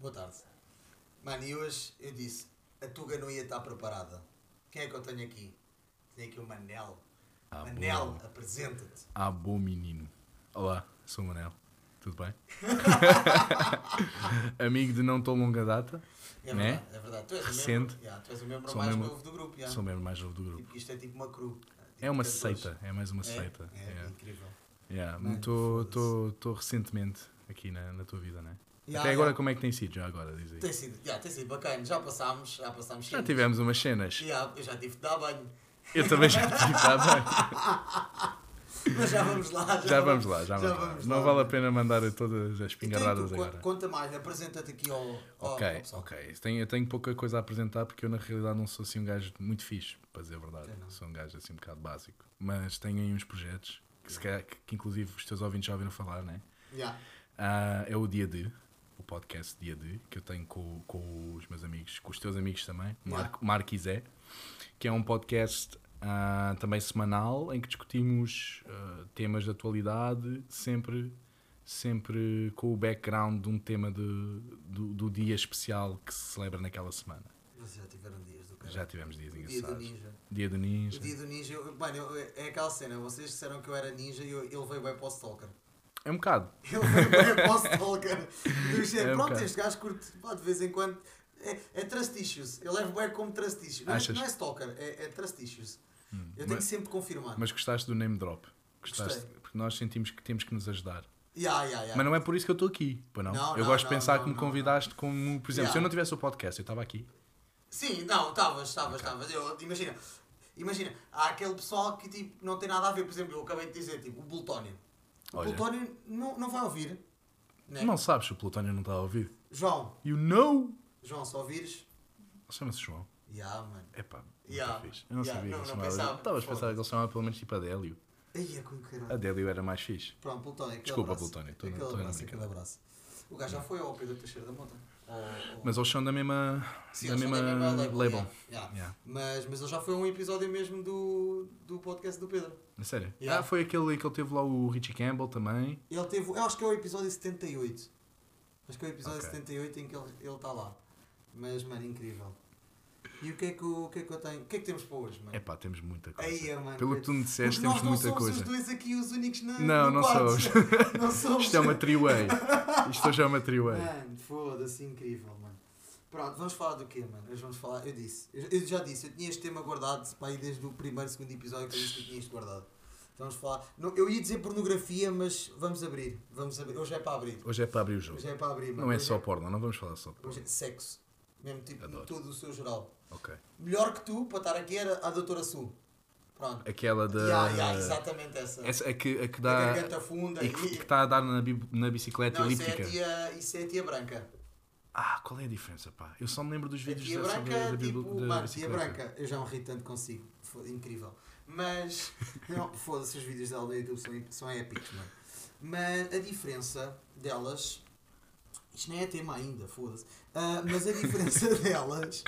Boa tarde. Mano, e hoje eu disse: a Tuga não ia estar preparada. Quem é que eu tenho aqui? Tenho aqui o Manel. Ah, Manel, apresenta-te. Ah, bom menino. Olá, sou o Manel. Tudo bem? Amigo de não tão longa data. É Né? verdade, é verdade. Tu és Recente. o membro, yeah, tu és o membro Sou mais membro- novo do grupo. yeah. Sou mesmo mais novo do grupo. Tipo, isto é tipo uma cru. Tipo É uma 14. seita, é mais uma É, seita. É, Yeah. incrível. Yeah. Mano, Estou recentemente aqui na, na tua vida, né? Yeah, Até agora, yeah. como é que tem sido? Já agora, diz aí. Tem sido, yeah, tem sido bacana. Já passámos, já passámos Já cenas. tivemos umas cenas. Yeah, eu já tive de dar banho. Eu também já tive, tá bem. Mas já vamos lá. Já, Já vamos lá, já vamos lá. vamos Não lá, vale a pena mandar todas as Então, pingarradas agora. Conta mais, apresenta-te aqui ao, ao, Ok, ao ok. Tenho, eu tenho pouca coisa a apresentar porque eu na realidade não sou assim um gajo muito fixe, para dizer a verdade. Não. Sou um gajo assim um bocado básico. Mas tenho aí uns projetos que, se calhar- que, que inclusive os teus ouvintes já ouviram falar, né? Yeah. Ah, é o Dia de, podcast Dia de, que eu tenho com, com os meus amigos, com os teus amigos também, Marco, Marco e Zé, que é um podcast ah, também semanal em que discutimos ah, temas de atualidade, sempre, sempre com o background de um tema de, do, do dia especial que se celebra naquela semana. Vocês já tiveram dias do cara. Já tivemos dias O dia do engraçados. ninja. Dia do O Ninja. dia do ninja, eu, mano, eu- é aquela cena, vocês disseram que eu era ninja e eu, ele veio bem para o Stalker. É um bocado. Ele Stalker. Do género, É um pronto, bocado. este gajo curte, pá, de vez em quando. É, é trust issues. Eu levo bem como trust issues. Não, é- Achas? não é Stalker, é, é trust issues. Hum. Eu tenho Mas, sempre de confirmar. mas gostaste do name drop? Gostaste? Gostei. Porque nós sentimos que temos que nos ajudar. Yeah, yeah, yeah. Mas não é por isso que eu estou aqui, pô, não. Não, eu não, gosto não, de pensar que me convidaste como, por exemplo, se eu não tivesse o podcast, eu estava aqui. Sim, não, estavas, estavas, estavas. Eu- Imagina, imagina, há aquele pessoal que tipo, não tem nada a ver, por exemplo, eu acabei de dizer, tipo, o Plutónio. O Olha. Plutónio não, não vai ouvir. Né? Não sabes se o Plutónio não está a ouvir. João, You know! João, se ouvires, Chama-se João. yeah, mano. Epá, Yeah. fixe. Eu não Yeah, sabia não, que não ele chamava. pensava. Estavas a pensar que ele se chamava pelo menos tipo Adélio. Aí é com caralho. Adélio era mais fixe. Pronto, Plutónio, aquele Desculpa, abraço. Plutónio, estou- aquele estou a abraço, brincar. aquele abraço. O gajo já foi ao Pedro Teixeira da Mota. Ao- Mas eles são da mesma, Sim, da mesma da mesma label. label, yeah, yeah. Mas, mas ele já foi um episódio mesmo do, do podcast do Pedro. A sério? Ah, foi aquele que ele teve lá o Richie Campbell também. Ele teve, eu acho que é o episódio 78. Acho que é o episódio Ok. 78 em que ele está lá. Mas, mano, incrível. E o que, é que, o, o que é que eu tenho? O que é que temos para hoje, mano? Epá, temos muita coisa. Aí, mano. Pelo que tu me disseste, Porque nós temos não muita somos coisa. os dois aqui os únicos na, Não, não somos. não somos. Isto é uma three-way. Isto hoje é uma three-way. Mano, foda-se, incrível, mano. Pronto, vamos falar do quê, mano? Hoje vamos falar, eu disse, eu, já disse, eu tinha este tema guardado para aí desde o primeiro, segundo episódio que eu disse que eu tinha isto guardado. Então vamos falar, não, eu ia dizer pornografia, mas vamos abrir, vamos abrir, hoje é para abrir, Hoje é para abrir o jogo. hoje é para abrir, mano. Não é Hoje só porno, não vamos falar só de porno. Hoje é sexo, mesmo tipo, Adoro. todo o seu geral. Ok. Melhor que tu, para estar aqui, era a doutora Su. Pronto. Aquela da. Yeah, yeah, exatamente essa. Essa é que, a que a dá. garganta funda E e... que que está a dar na, na bicicleta Não, isso é, a elíptica. tia, isso é a tia branca. Ah, qual é a diferença, pá? Eu só me lembro dos A vídeos da, branca, da, tipo, da mano, tia branca, eu já me ri tanto consigo, foi incrível. Mas, não, foda-se, os vídeos dela no YouTube são, são épicos, mano. Mas a diferença delas, isto nem é tema ainda, foda-se, Ah, mas a diferença delas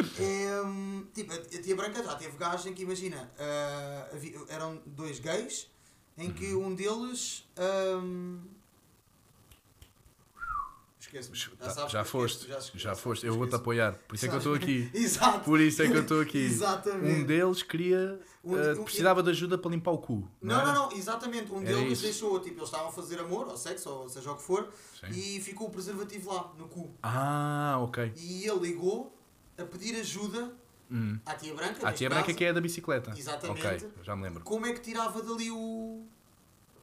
é, tipo, a, tia branca já teve gajo em que, imagina, havia- eram dois gays, em que Uhum. um deles... hum, Esquece-me. Tá, sabes já eu foste, já foste. Eu vou-te apoiar. Por isso é que eu estou aqui. Exato. Por isso é que eu estou aqui. Exatamente. Um deles queria. Um- eh, um- precisava de ajuda para limpar o cu. Não, era? não, não, exatamente. Um Era deles isso. deixou, tipo, eles estavam a fazer amor, ou sexo, ou seja o que for, Sim. e ficou o preservativo lá, no cu. Ah, ok. E ele ligou a pedir ajuda Hum. à tia branca. A neste tia branca caso, que é da bicicleta. Exatamente. Ok, já me lembro. Como é que tirava dali o,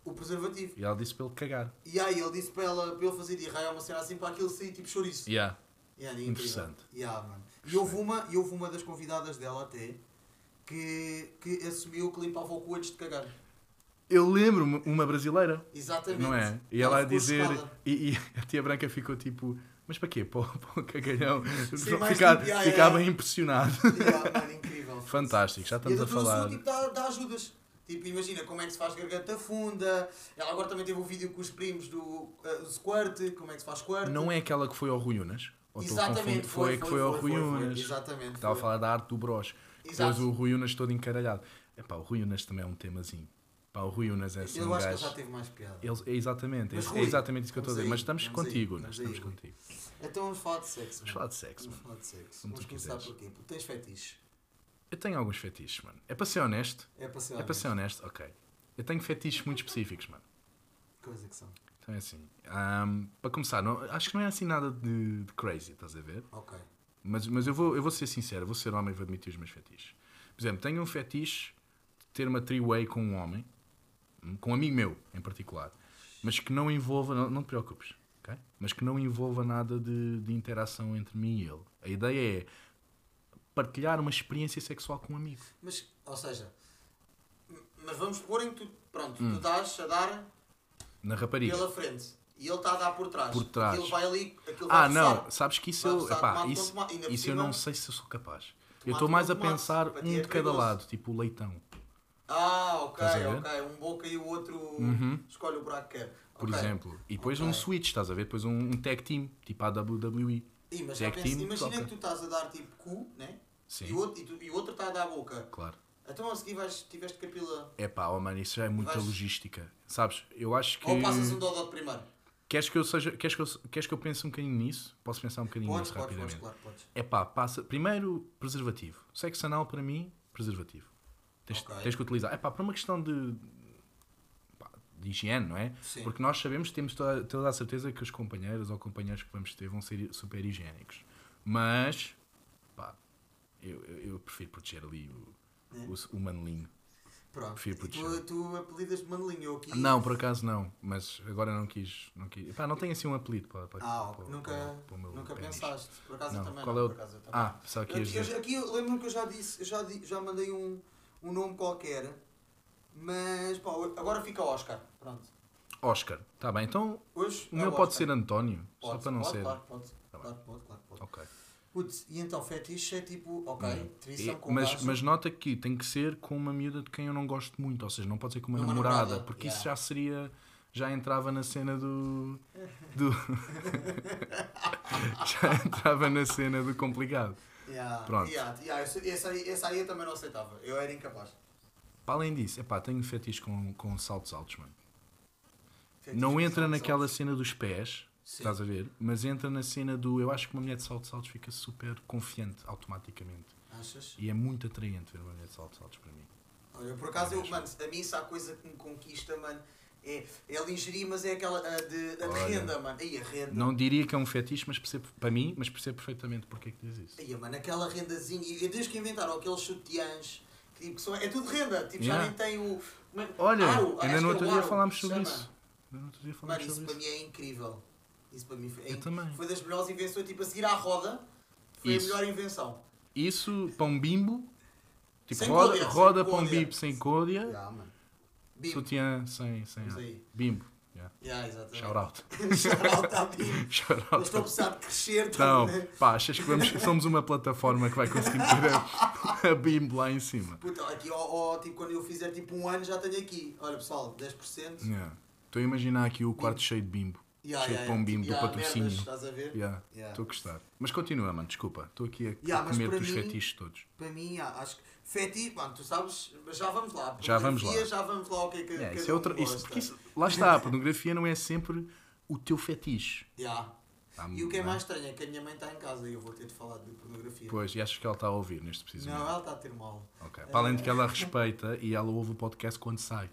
o preservativo? E ela disse para ele cagar. E aí ele disse para, ela, para ele fazer de raio uma cena assim para aquilo sair tipo chouriço. Yeah. Yeah. Interessante. Yeah, mano. E houve, uma, e houve uma das convidadas dela até que, que assumiu que limpava o cu antes de cagar. Eu lembro-me uma brasileira, Exatamente. não é? E ela a ficou dizer. E, e a tia branca ficou tipo. Mas para quê? Para, o- para o cagalhão. Sim, mais Ficar, tipo, yeah, ficava yeah. impressionado. Yeah, mano, incrível. Fantástico, já E a estamos a falar. Tipo, dá, dá ajudas. Tipo, imagina como é que se faz garganta funda. Ela agora também teve um vídeo com os primos do uh, squirt, como é que se faz squirt. Não é aquela que foi ao Rui Unas? Exatamente, confundir? foi, a que foi ao Rui foi, Unas. Exatamente. Estava a foi. falar da arte do. Exato. Depois o Rui Unas todo encaralhado. Epá, o Rui Unas também é um temazinho. Pá, o Rui Unas é assim Eu um acho que ele gajo. já teve mais piada. Ele, é exatamente, Mas, é, Rui, exatamente isso que eu estou a dizer. Mas estamos contigo, Unas, aí, estamos contigo. Então vamos falar de sexo. Vamos falar de sexo, Vamos falar de sexo. Como Vamos começar quiseres. por quê? Porque tens fetiche. Eu tenho alguns fetiches, mano. É para ser honesto? É para ser É para ser honesto? Ok. Eu tenho fetiches muito específicos, mano. Coisa que são. Então é assim. ahm, para começar, não- acho que não é assim nada de, de crazy, estás a ver? Ok. Mas, mas eu, vou, eu vou ser sincero, vou ser homem e vou admitir os meus fetiches. Por exemplo, tenho um fetiche de ter uma three-way com um homem, com um amigo meu em particular, mas que não envolva, não, não te preocupes, ok? Mas que não envolva nada de, de interação entre mim e ele. A ideia é partilhar uma experiência sexual com um amigo. Mas, ou seja, mas vamos pôr em que tu, pronto, Hum. tu estás a dar Na rapariga. pela frente e ele está a dar por trás. Por trás. Aquilo vai ali, aquilo Ah, não, roçar. sabes que isso Vai eu. Epá, tomate isso, tomate. Eu não sei se eu sou capaz. eu tomate estou com mais a pensar um é de cada lado, tipo o leitão. Ah, ok, ok. Um boca e o outro Uhum. escolhe o buraco que quer. por Ok. exemplo. E depois Ok. um switch, estás a ver? Depois um, um tag team, tipo a WWE. Ih, mas Tag team, imagina toca. que tu estás a dar tipo cu, né? Sim, E o outro, e, tu- e outro está a dar a boca. claro. Então a seguir vais, tiveste capila. É pá, oh mano, isso já é muita Vais- logística. Sabes? Eu acho que. Ou passas um dodó primeiro. Queres que eu seja. Queres que eu, queres que eu pense um bocadinho nisso? Posso pensar um bocadinho Podes, nisso podes, podes, rapidamente. claro, podes. É pá, passa. Primeiro, preservativo. Sexo anal para mim, preservativo. Tens, Ok. tens que utilizar. É pá, para uma questão de. pá, de higiene, não é? Sim. Porque nós sabemos, temos toda, toda a certeza que os companheiros ou companheiros que vamos ter vão ser super higiênicos. Mas, pá, eu, eu, eu prefiro proteger ali o, É. o, o manelinho. Pronto. Prefiro proteger. tu, tu apelidas de manelinho. Eu aqui. Não, por acaso não, mas agora não quis. Não, quis. Pá, não tenho assim um apelido para, para, Ah, para- nunca, para- para o meu nunca pênis. pensaste. Por acaso eu Não, também qual não. é o- Por acaso eu também. Ah, só que Eu- eu- aqui eu lembro-me que eu já disse, eu já, já mandei um, um nome qualquer, mas pá, agora fica Oscar. Pronto. Oscar, tá bem, então Hoje o é meu pode Oscar. ser António, só Pode, para não pode, ser. Claro, pode. Tá claro, pode, claro, pode. Ok. Putz, e então fetiche é tipo, ok, Hum. E- com mas, mas nota que tem que ser com uma miúda de quem eu não gosto muito, ou seja, não pode ser com uma, Uma namorada, namorada, porque yeah. isso já seria. Já entrava na cena do. do já entrava na cena do complicado. Yeah, Pronto. yeah, yeah, esse, esse aí, esse aí eu também não aceitava. Eu era incapaz. Para além disso, epá, tenho fetiche com, com saltos altos, mano. Fetiche Não entra saltos naquela altos. cena dos pés, Sim. estás a ver? Mas entra na cena do. Eu acho que uma mulher de saltos altos fica super confiante automaticamente. Achas? E é muito atraente ver uma mulher de saltos altos para mim. Olha, por acaso, eu, Mesmo. mano, a mim se há coisa que me conquista, mano, é, é lingerie, mas é aquela a de, a de Olha. renda, mano. Aí a renda. Não diria que é um fetiche, mas percebo, para mim, mas percebo perfeitamente porque é que diz isso. Aí, mano, aquela rendazinha. E e desde que inventaram aqueles sutiãs, que, tipo, que são, é tudo renda. Tipo, Yeah. já nem tem o. é- Olha, aro, ainda no é outro dia aro falámos sobre chama. isso. Ainda no outro dia Mano, falámos isso sobre para isso. mim é incrível. Isso para mim foi, é Eu também. foi das melhores invenções. Tipo, a seguir à roda, foi Isso. a melhor invenção. Isso, pão bimbo, tipo Sem roda, roda pão côdea. bimbo sem côdea, Yeah, mano. Bim. sutiã sem, sem. Bimbo. Yeah. Yeah, exatamente. Shout out. Shout out à Bim. Shout Eles out. estão a precisar de crescer. a Não, ver? pá, achas que vamos, somos uma plataforma que vai conseguir ter a, a bimbo lá em cima? Puta, aqui, ó, ó, tipo, quando eu fizer tipo um ano, já tenho aqui. Olha pessoal, 10%. Yeah. Estou a imaginar aqui o quarto cheio de bimbo. Yeah, cheio de yeah, pão yeah. bimbo do Yeah, patrocínio. merdas, estás a ver? Yeah, Yeah. Estou a gostar. Mas continua, mano, desculpa. Estou aqui a, Yeah, a comer dos mim- fetiches todos. Para mim, acho que fetiche, mano, tu sabes, mas já vamos lá. Já vamos Pornografia, lá. Já vamos lá o que é que cada isso é outra, um isso, porque isso, lá está, a pornografia não é sempre o teu fetiche. Yeah. Tá, E o que é mais estranho é que a minha mãe está em casa e eu vou ter de falar de pornografia. Pois, e achas que ela está a ouvir neste preciso Não, ela está a ter mal. Ok. Para além de que ela respeita e ela ouve o podcast quando sai,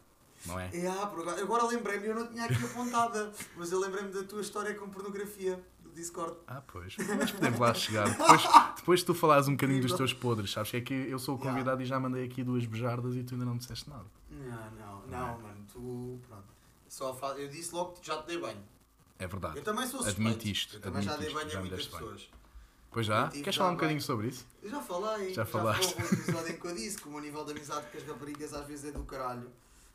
não é? Por agora, agora lembrei-me, eu não tinha aqui apontada, mas eu lembrei-me da tua história com pornografia Discord. Ah, pois. Mas podemos lá chegar. Depois, depois tu falares um bocadinho dos teus podres, sabes? Que é que eu sou o Yeah. convidado e já mandei aqui duas bejardas e tu ainda não disseste nada. Não, não, Não é? mano, tu, pronto. Só fa... Eu disse logo que já te dei banho. É verdade. Eu também sou suspeito. Admitiste, Eu também já dei banho a muitas pessoas. Pois já? Queres falar um bem. bocadinho sobre isso? Eu já falei. Já falaste. Já foi um episódio em que eu disse que o meu nível de amizade com as raparigas às vezes é do caralho.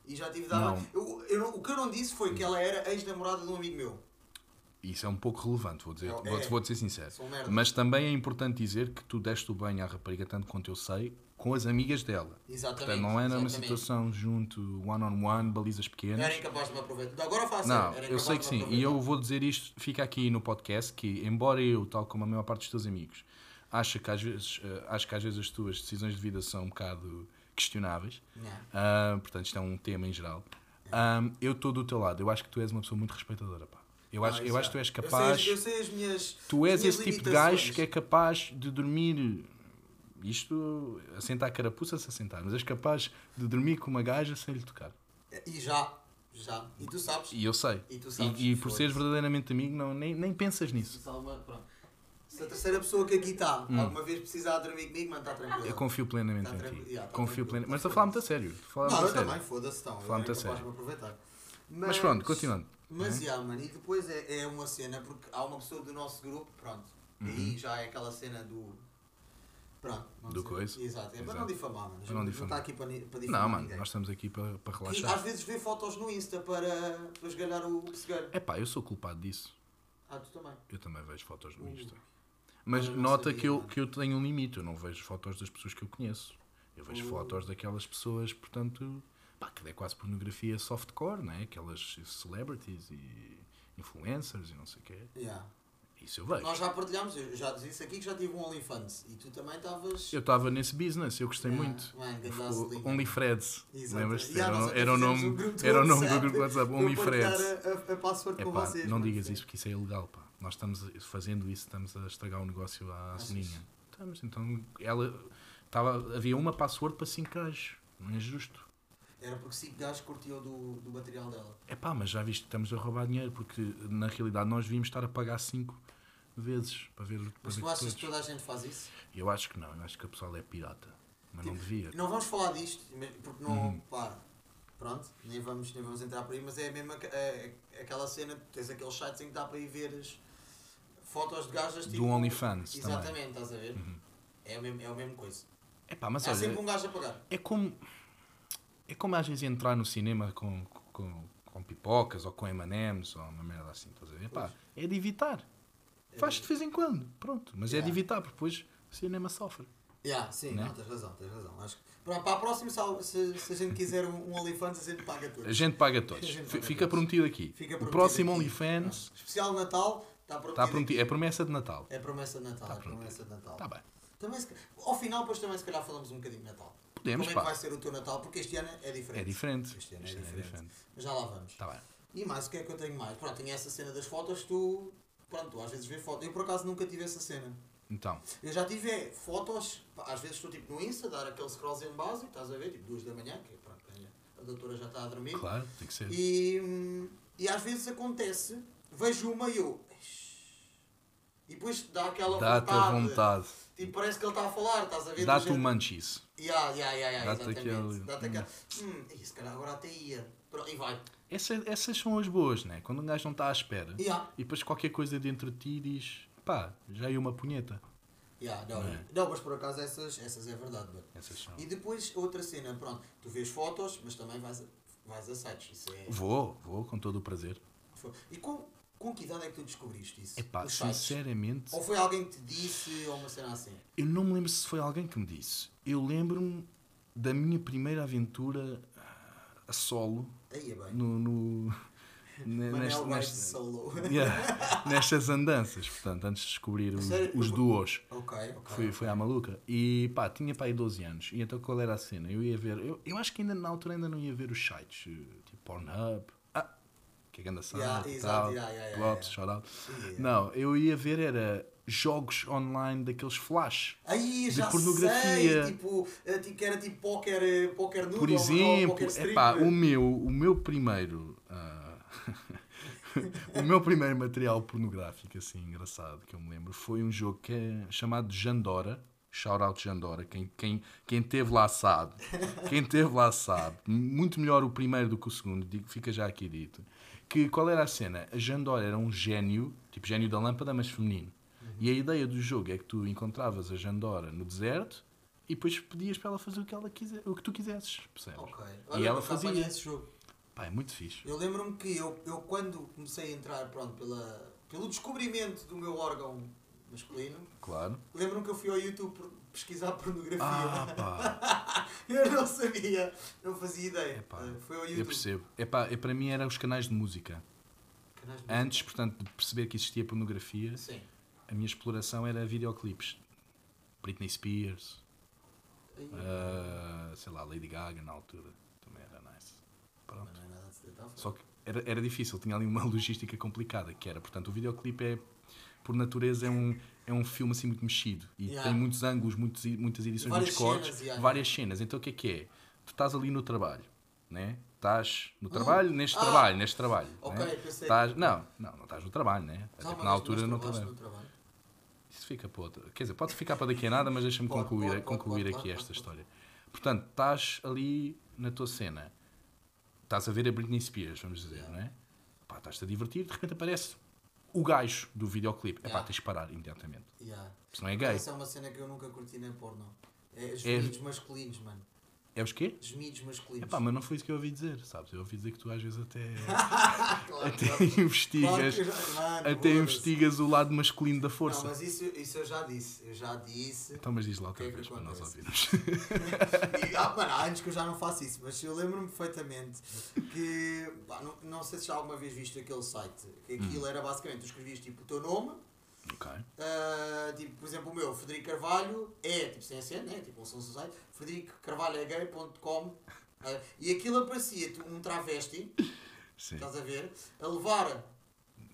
E já tive dado. Eu, eu o que eu não disse foi que ela era ex-namorada de um amigo meu. Isso é um pouco relevante, vou dizer. É. Vou, vou ser sincero. Um. Mas também é importante dizer que tu deste o banho à rapariga, tanto quanto eu sei, com as amigas dela. Exatamente. Portanto, não é numa exatamente. situação junto, one-on-one, balizas pequenas. Era incapaz de me aproveitar. Agora faço Não, era eu sei que sim. E eu vou dizer isto, fica aqui no podcast, que embora eu, tal como a maior parte dos teus amigos, acho que às vezes, eh, acho que às vezes as tuas decisões de vida são um bocado questionáveis. Ah, portanto, isto é um tema em geral. Ah, eu estou do teu lado. Eu acho que tu és uma pessoa muito respeitadora, pá. Eu acho, Ah, eu acho que tu és Eu sei- capaz. Eu sei, as minhas. Tu és esse tipo de gajo que é capaz de dormir. Isto, assentar a carapuça se assentar, mas és capaz de dormir com uma gaja sem lhe tocar. E já, já. E tu sabes. E eu sei. E tu sabes. E, e por seres verdadeiramente amigo, não, nem, nem pensas nisso. Se a terceira pessoa que aqui está Hum. alguma vez precisar dormir comigo, mano, está tranquilo. Eu confio plenamente Tá em ti. yeah, tá confio plenamente. Mas estou a falar muito a sério. Estou a Não, eu a também, foda-se, então. Falar muito eu a nem capaz sério. Aproveitar. Mas pronto, continuando. Mas, yeah, mano, e depois é, é uma cena, porque há uma pessoa do nosso grupo, pronto, e aí já é aquela cena do. Pronto. não Uhum. Do sei. coisa. Exato, é para não difamar, mano. Para não não difamar. está aqui para, para difamar Não, mano, ninguém. nós estamos aqui para, para E relaxar. às vezes vê fotos no Insta para, para esgalhar o cegueiro. É pá, eu sou culpado disso. Ah, tu também. Eu também vejo fotos no Uh. Insta. Mas não nota sabia, que, eu, mano. que eu tenho um limite. Eu não vejo fotos das pessoas que eu conheço. Eu vejo Uh. fotos daquelas pessoas, portanto, pá, que é quase pornografia softcore, né? Aquelas celebrities e influencers e não sei o quê. Yeah. Isso eu vejo. Nós já partilhámos, eu já disse aqui que já tive um OnlyFans e tu também estavas. Eu estava nesse business, eu gostei Yeah, muito. gasolina. OnlyFreds. Lembras-te? Yeah, Era, era o nome, um era o nome do grupo WhatsApp, OnlyFreds. A, a, a password com Epá, vocês. não digas isso porque isso é ilegal, pá. Nós estamos fazendo isso, estamos a estragar o negócio à Achas? soninha. Estamos, então ela estava, havia uma password para 5 gajos. Não é justo. Era porque 5 gajos curtiam do, do material dela. É pá, mas já viste que estamos a roubar dinheiro porque na realidade nós devíamos estar a pagar 5 vezes para ver, para Mas ver tu achas todos. que toda a gente faz isso? Eu acho que não, eu acho que a pessoa é pirata. Mas não Tipo, devia. Não vamos falar disto, porque não. Uhum. Pá, pronto, nem vamos, nem vamos entrar por aí, mas é a mesma. É, é aquela cena, tens aqueles sites em que dá para ir ver as fotos de gajas tipo. Do OnlyFans também. Exatamente, estás a ver? Uhum. É, a mesma, é a mesma coisa. É pá, mas Há olha, sempre um gajo a pagar. é como é como às vezes entrar no cinema com, com, com pipocas ou com M&M's ou uma merda assim, estás a ver? Pá, é de evitar. Faz de vez em quando, pronto. Mas é de Yeah. evitar, porque depois o cinema sofre. Yeah, sim, Né? não, tens razão, tens razão. Acho que para, para a próxima, se, se, a gente quiser um, um OnlyFans, a gente paga A todos. gente paga todos. A gente paga Fica todos. prometido aqui. Fica o prometido próximo aqui. OnlyFans Especial Natal, está prometido. está prometido. É promessa de Natal. É promessa de Natal, Tá é promessa de Natal. Está bem. Também, se ao final, depois também se calhar falamos um bocadinho de Natal. Podemos, Como é que vai ser o teu Natal? Porque este ano é diferente. É diferente. Este ano é Este ano diferente. Mas já lá vamos. Está bem. E mais, o que é que eu tenho mais? Pronto, tinha essa cena das fotos, tu. Pronto, tu às vezes vês fotos. Eu por acaso nunca tive essa cena. Então, Eu já tive é, fotos, pá, às vezes estou tipo no Insta, dar aquele scrollzinho básico, estás a ver? Tipo duas da manhã, que pronto, a doutora já está a dormir. claro, tem que ser. E, e às vezes acontece, vejo uma e eu. E depois dá aquela Dá-te a vontade. Tipo, parece que ele está a falar, estás a ver? Dá-te Do o género- munchies. Yeah, yeah, yeah, yeah, Dá-te exatamente. aquele- Dá-te aquela. Hum, se calhar agora até ia. Pronto, E vai. Essa- essas são as boas, né? Quando um gajo não está à espera. Yeah. E depois qualquer coisa dentro de ti diz, pá, já ia uma punheta. Yeah, não, Não é? não, mas por acaso essas, essas é verdade. mano. Essas são. E depois outra cena, pronto, tu vês fotos, mas também vais a, vais a sites. Isso é. Vou, vou, com todo o prazer. E com, com que idade é que tu descobriste isso? Epá, Os sites? sinceramente, Ou foi alguém que te disse, ou uma cena assim? eu não me lembro se foi alguém que me disse. Eu lembro-me da minha primeira aventura ah, a solo Aí é bem. no, no, nesta- nesta- solo. Yeah, nestas andanças, portanto, antes de descobrir os, os duos. ok, ok. Foi, foi à maluca. E pá, tinha pá aí 12 anos. E então qual era a cena? Eu ia ver. Eu, eu acho que ainda na altura ainda não ia ver os sites, eh, tipo Pornhub. Que é grande site Yeah, e tal. yeah, yeah, Props, yeah. Não, eu ia ver era jogos online daqueles flash. Aí de pornografia. sei, tipo, que era tipo póquer, eh, póquer nudo Por ou- ou exemplo, strip. epá, o meu, o meu primeiro. ah, o meu primeiro material pornográfico, assim, engraçado, que eu me lembro, foi um jogo que é chamado Jandora. Shout out Jandora. Quem, quem, quem teve lá sabe. Quem teve lá sabe. Muito melhor o primeiro do que o segundo, digo, fica já aqui dito. Que, qual era a cena? A Jandora era um gênio, tipo gênio da lâmpada, mas feminino. E a ideia do jogo é que tu encontravas a Jandora no deserto e depois pedias para ela fazer o que, ela quiser, o que tu quisesses, percebes? Ok. E Olha, ela nunca fazia. esse jogo. Pá, é muito fixe. Eu lembro-me que eu, eu quando comecei a entrar pronto, pela, pelo descobrimento do meu órgão masculino, Claro. lembro-me que eu fui ao YouTube pesquisar pornografia. Ah, pá, eu não sabia, não fazia ideia. Epá, Eh, Foi ao eu YouTube. percebo. Epá, é, para mim eram os canais de música. Canais de Antes, portanto, de perceber que existia pornografia, Sim. a minha exploração era videoclipes. Britney Spears, Ah, sei lá, Lady Gaga na altura. Também era nice. Pronto. Só que era, era difícil, tinha ali uma logística complicada, que era, portanto, o videoclipe é, por natureza, é um, é um filme assim muito mexido e Yeah. tem muitos ângulos, muitos, muitas edições, Várias muitos cortes, cenas, yeah. várias cenas. Então o que é que é? Tu estás ali no trabalho, né? Estás no trabalho, neste Ah. trabalho, neste trabalho. Ok, né? pensei- Estás, não, não, não estás no trabalho, né? É Calma, tipo, na altura não trabalho. no trabalho? Isso fica para outra. Quer dizer, pode ficar para daqui a nada, mas deixa-me concluir, pode, concluir pode, aqui pode, esta história. Portanto, estás ali na tua cena, estás a ver a Britney Spears, vamos dizer, Yeah. não é? Pá, estás-te a divertir, de repente aparece o gajo do videoclipe. É pá, Yeah. tens de parar imediatamente. Yeah. Não é gay. Essa é uma cena que eu nunca curti nem porno. É os É- masculinos, mano. É os quê? Gemidos masculinos. pá, mas não foi isso que eu ouvi dizer, sabes? Eu ouvi dizer que tu às vezes até, Claro, até claro. investigas, Claro mano, até investigas o lado masculino da Não, força. mas isso, isso eu já disse. Eu já disse. Então, mas diz lá O outra que é que vez para nós ouvirmos. E, ah, mano, há anos que eu já não faço isso, mas eu lembro-me perfeitamente que. pá, não, não sei se já alguma vez viste aquele site. Que aquilo era basicamente, tu escrevias tipo o teu nome, ok. ah, tipo, por exemplo, o meu, Frederico Carvalho, é, tipo, sem acento, né? Tipo, um som site, fredericocarvalhoegay.com ah, e aquilo aparecia-te um travesti, Sim. estás a ver, a levar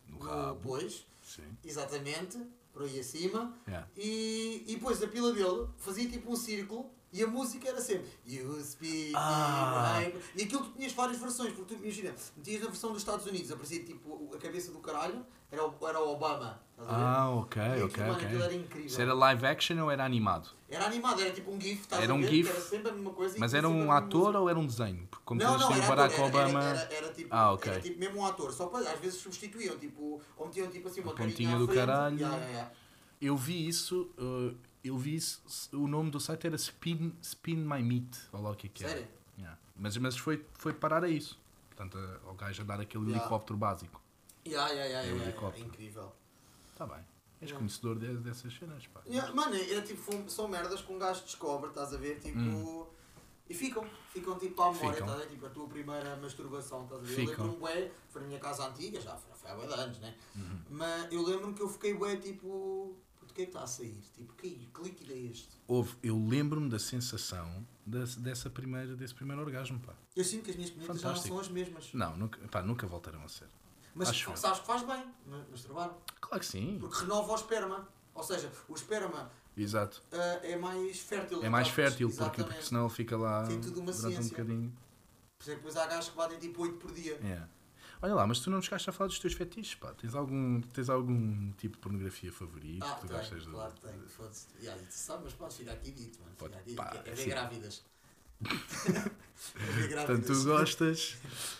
No no rabo. pois, Sim. exatamente, por aí acima, Yeah. e, e depois a pila dele fazia tipo um círculo e a música era sempre You speak Ah. right. E aquilo tu tinhas várias versões, porque tu imagina, metias na versão dos Estados Unidos, aparecia tipo a cabeça do caralho, era o, era o Obama. Ah, ok, aquilo, ok, mano, ok. aquilo era incrível. Isso era live action ou era animado? Era animado, era tipo um GIF, estás Era um ver? GIF? Era sempre a mesma coisa. Mas era um ator música. ou era um desenho? Porque como Não, não, era, Barack ator, Obama. era, era, era tipo, Ah, ok. era tipo mesmo um ator, só para às vezes substituíam, tipo, ou metiam tipo assim uma A carinha do frente. caralho. Yeah, yeah. Eu vi isso, uh, eu vi isso, o nome do site era Spin, Spin My Meat, ou lá o que é que era. Sério? Yeah. Mas, mas foi, foi parar a isso. Portanto, a- ao gajo a dar aquele helicóptero básico. Yeah, yeah, yeah, É yeah, helicóptero. é incrível. Está bem. És Yeah. conhecedor de- dessas cenas, pá. Yeah, mano, é tipo, fom- são merdas que um gajo descobre, estás a ver? Tipo. Hum. E ficam, ficam tipo à memória, estás a ver? Tipo a tua primeira masturbação, estás a ver? Ficam. Eu lembro-me, bué, foi na minha casa antiga, já foi, foi há bué de anos, né? Uhum. Mas eu lembro-me que eu fiquei bué tipo. O que é que está a sair? Tipo, que, que líquido é este? Houve, eu lembro-me da sensação desse, dessa primeira, desse primeiro orgasmo, pá. Eu sinto que as minhas penitas já não são as mesmas. Não, nunca, pá, nunca voltaram a ser. Mas Acho sabes que faz bem, ma- masturbar. Claro que sim. Porque renova o esperma. Ou seja, o esperma Exato. ah, é mais fértil. É mais fértil, porque, porque senão ele fica lá Tem tudo uma durante um ciência. bocadinho. Por é que depois há gajos que batem tipo 8 por dia. É. Olha lá, mas tu não nos chegaste a falar dos teus fetiches, pá. Tens algum, tens algum tipo de pornografia favorito Ah, que tu tem, gostas de... claro que tenho. Foda-se. Yeah, sabes, mas podes ficar aqui dito, mano. Pode- aqui, pá, é é grávidas. Portanto, tu gostas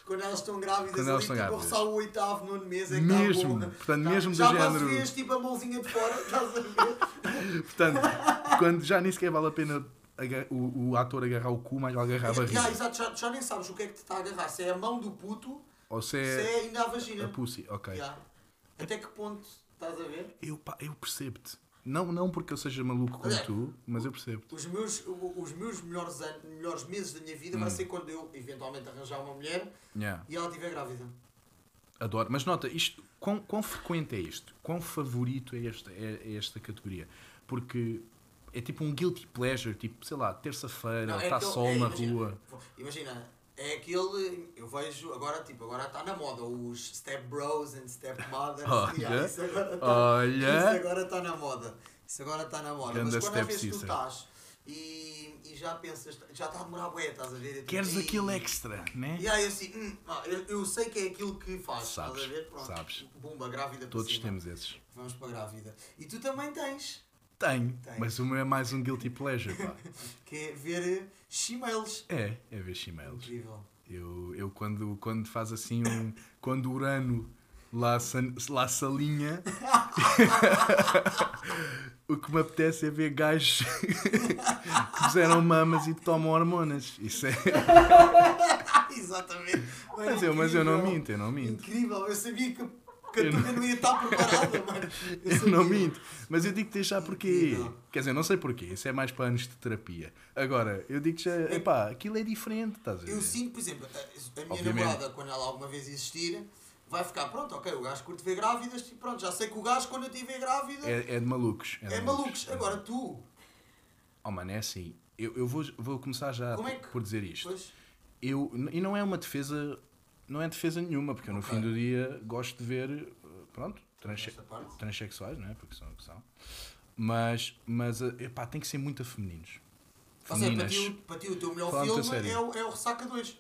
Quando elas estão grávidas, Quando elas estão tipo, grávidas. roçar o oitavo, nono mês, é que Mesmo, tá portanto, Tá- mesmo do já género- quase vês, tipo a mãozinha de fora, estás a ver? Portanto, quando já nem sequer vale a pena o, o ator agarrar o cu, mais vale agarrar a Yeah, barriga. exato, já, já nem sabes o que é que te está a agarrar. Se é a mão do puto, Ou se se é é ainda a vagina. a pussy, ok. Yeah. Até que ponto estás a ver? Eu, pá, eu percebo-te. Não, não porque eu seja maluco como tu, mas eu percebo-te. Os meus, os meus melhores, anos, melhores meses da minha vida vai Hum. ser quando eu eventualmente arranjar uma mulher Yeah. e ela estiver grávida. Adoro. Mas nota, isto, quão, quão frequente é isto? Quão favorito é esta, é, é esta categoria? Porque é tipo um guilty pleasure, tipo, sei lá, terça-feira, Não, é está aquele- sol é, na imagina, rua. Imagina, é aquele. Eu vejo agora, tipo, agora está na moda os step bros and step mothers. Olha, Yeah, isso agora tá- está na moda. Isso agora está na moda. Ganda Mas quando às vezes tu estás e, e já pensas, já está a demorar bué, estás a ver? Eu tipo, Queres "Ei". aquele extra, né? E aí eu assim, hum, ah, eu, eu sei que é aquilo que faz. Sabes, estás a ver? Pronto. sabes. Bumba, grávida Todos cima. temos esses. Vamos para a grávida. E tu também tens, Tenho, Tens. mas o meu é mais um guilty pleasure, pá. que é ver chimelos. É, é ver chimelos. Incrível. Eu, eu quando, quando faz assim um. Quando o Urano lá se alinha, o que me apetece é ver gajos que puseram mamas e tomam hormonas. Isso é. Exatamente. Mano, Mas eu, mas eu não minto, eu não minto. Incrível, eu sabia que, que a Eu tua não- não ia estar preparada, mano. Eu sabia. não minto. Mas eu digo-te já porquê. Incrível. Quer dizer, não sei porquê. Isso é mais para anos de terapia. Agora, eu digo já, epá, aquilo é diferente, estás a ver? Eu sinto, por exemplo, a, minha Obviamente. namorada, quando ela alguma vez existir, vai ficar, pronto, ok, o gajo curte ver grávidas, e pronto, já sei que o gajo quando eu estiver grávida é, É, é de malucos. É de malucos. Agora tu, Oh, mano, é assim. eu, eu vou, vou começar já é que- por dizer isto. Pois. Eu, e não é uma defesa, não é defesa nenhuma, porque eu no fim do dia gosto de ver, pronto, parte. transexuais, não é? Porque são o que são. Mas, mas eh, epá, tem que ser muito femininos. Ou seja, para Femininas. ti, o- para ti o teu melhor Falando a filme é o, é o Ressaca 2.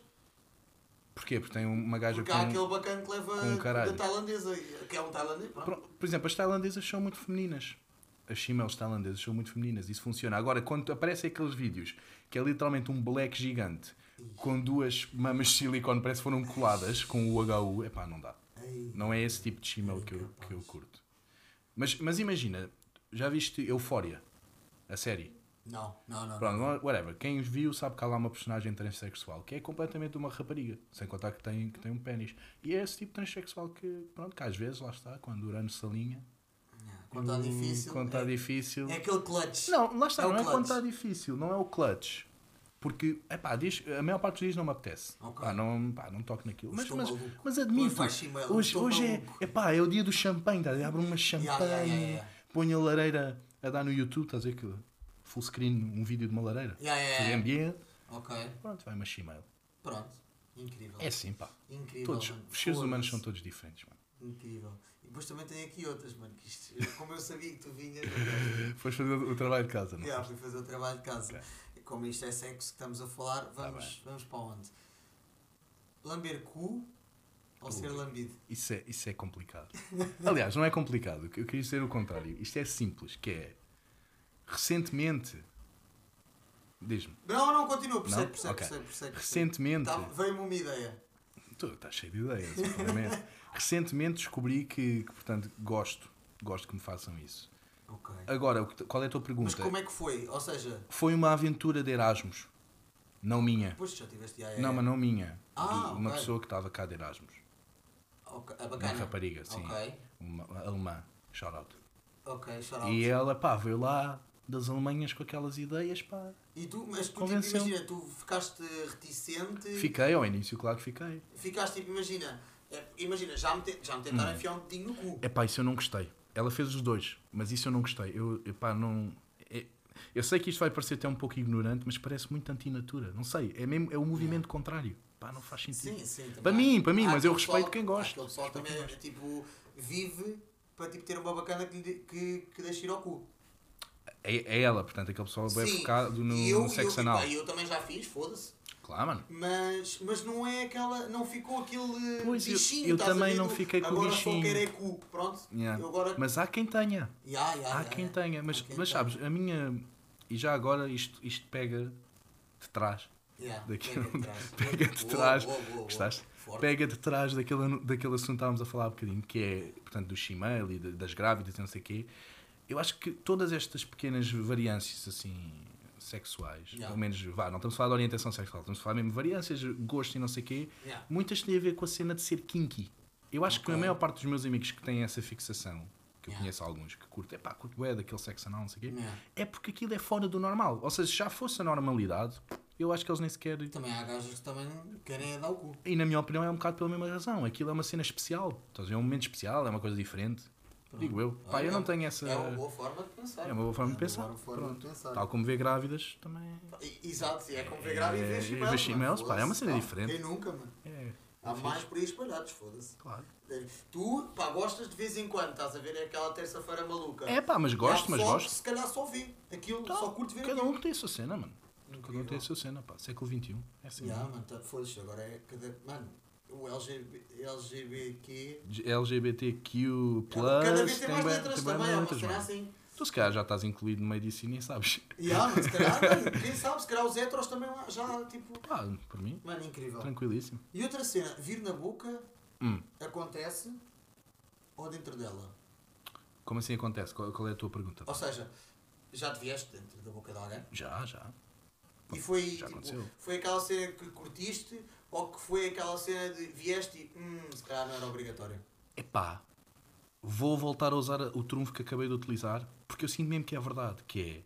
Porquê? Porque tem uma gaja Porque com... há aquele bacana que leva um caralho. da tailandesa, que é um tailandês. pronto. Pro- Por exemplo, as tailandesas são muito femininas. As females tailandesas são muito femininas. Isso funciona. Agora, quando aparecem aqueles vídeos que é literalmente um black gigante com duas mamas de silicone, parece que foram coladas com o HU, epá, não dá. Não é esse tipo de female que eu, que eu curto. Mas, mas imagina, já viste Euphoria? A série? Não, não, não. Pronto, não. whatever. Quem os viu sabe que há lá uma personagem transexual que é completamente uma rapariga, sem contar que tem, que tem um pênis. E é esse tipo de transexual que, pronto, que às vezes, lá está, quando o Urano se alinha. Quando está difícil. Quando está é, difícil. é aquele clutch. Não, lá está, É não é clutch. quando está difícil, não é o clutch. Porque, epá, diz, a maior parte dos dias não me apetece. Ok. Pá, não, pá, não toco naquilo. Mas, mas, mas Hoje admito, hoje, hoje é, epá, é o dia do champanhe, tá? abre uma champanhe, Yeah, yeah, yeah, põe a lareira a dar no YouTube, estás a ver que full screen, um vídeo de uma lareira. Yeah, yeah, yeah. ambiente, Ok, pronto, vai uma chimail. pronto. Incrível. É assim, pá. Incrível. Todos, mano. os seres humanos são todos diferentes, mano. Incrível. E depois também tem aqui outras, mano. Que isto, como eu sabia que tu vinhas, Foste fazer o trabalho de casa, não yeah, fui fazer o trabalho de casa. Ok. Como isto é sexo que estamos a falar, vamos, bem. vamos para onde? Lamber cu ou ser lambido? Isso é, isso é complicado. Aliás, não é complicado. Eu queria dizer o contrário. Isto é simples, que é... Recentemente... Diz-me. Não, não, continua. Persegue, Não? persegue, Ok. persegue, persegue. Recentemente... Tá, Veio-me uma ideia. Tu estás cheio de ideias, sinceramente. Recentemente descobri que, que, portanto, gosto. Gosto que me façam isso. Ok. Agora, qual é a tua pergunta? Mas como é que foi? Ou seja, Foi uma aventura de Erasmus. Não minha. depois já tiveste. Yeah, Não, mas não minha. Ah, uma ok. pessoa que estava cá de Erasmus. Ok, é Uma rapariga, sim. Ok, Uma alemã. Shout out. ok, shout out. E ela, pá, veio lá das Alemanhas com aquelas ideias, pá. E tu, mas tu tipo, Convenceu. imagina, tu ficaste reticente, Fiquei ao início, claro que fiquei. ficaste tipo, imagina, é, imagina, já me, te, já me tentaram Hum. enfiar um dedinho no cu. É pá, isso eu não gostei. Ela fez os dois, mas isso eu não gostei. Eu, epá, não. é- eu sei que isto vai parecer até um pouco ignorante, mas parece muito antinatura. Não sei, é mesmo é o movimento contrário. Pá, não faz sentido. Sim, sim. Para mim, para mim, Há mas eu respeito pessoal- quem gosta. Aquele pessoal também, é, tipo, vive para tipo, ter uma bacana que, que, que deixe ir ao cu. É, é ela, portanto, aquele pessoal bem Sim, focado no, eu, no sexo eu, anal. eu também já fiz, foda-se. Claro, mano. Mas, mas não é aquela. Não ficou aquele Pois, eu- bichinho. eu a também não fiquei com o agora bichinho." só quero é cu. Pronto. Yeah. Eu agora. Mas há quem tenha. Ya, ya, Há quem tenha. Mas, quem mas sabes, a minha. E já agora isto, isto pega de trás. Daquilo- pega de trás. pega de Boa, trás. boa, boa, boa. Gostaste? Forte. Pega de trás daquele, daquele assunto que estávamos a falar há bocadinho, que é, portanto, do Shimel e das grávidas e não sei o quê. Eu acho que todas estas pequenas variâncias, assim, sexuais, Yeah. pelo menos, vá, não estamos a falar de orientação sexual, estamos a falar mesmo de variâncias, gosto e não sei o quê, Ya. muitas têm a ver com a cena de ser kinky. Eu acho que a maior parte dos meus amigos que têm essa fixação, que eu Yeah. conheço alguns que curtem, pá, curto é daquele sexo anal, não sei o quê, é porque aquilo é fora do normal. Ou seja, se já fosse a normalidade, eu acho que eles nem sequer. Também há gajas que também querem é dar o cu. E na minha opinião é um bocado pela mesma razão. Aquilo é uma cena especial. Ver? É um momento especial, é uma coisa diferente. Digo eu. Pá, eu não tenho essa. É uma boa forma de pensar. É uma boa forma de pensar. Pronto. de pensar. Tal como ver grávidas também. Exato, é como ver grávida e É, ver pá, é uma cena diferente. Quem nunca, mano. É, Há mais por aí espalhados, foda-se. claro. Tu, pá, gostas de vez em quando, estás a ver? É aquela terça-feira maluca. É pá, mas gosto, mas gosto. Se calhar só vê aquilo, Então, só curte ver cada aquilo. um tem a sua cena, mano. Cada um tem a sua cena, pá. Século XXI. É assim. Ya, mano, tá, foda-se, agora é cada. Mano, o LGB, LGBTQ. LGBTQ. cada vez tem tem mais letras tem também, é uma cena assim. Tu se calhar já estás incluído no meio disso e nem sabes. Ya, mas se calhar, quem sabe, se calhar os heteros também já, tipo. Pá, por mim, Mano, incrível. tranquilíssimo. E outra cena, vir na boca Hum. acontece ou dentro dela? Como assim acontece? Qual, qual é a tua pergunta? Ou seja, já te vieste dentro da boca de alguém? Já, já. E foi, Já tipo, aconteceu. foi aquela cena que curtiste ou que foi aquela cena de vieste e hum, se calhar não era obrigatório? Epá, vou voltar a usar o trunfo que acabei de utilizar porque eu sinto mesmo que é verdade, que é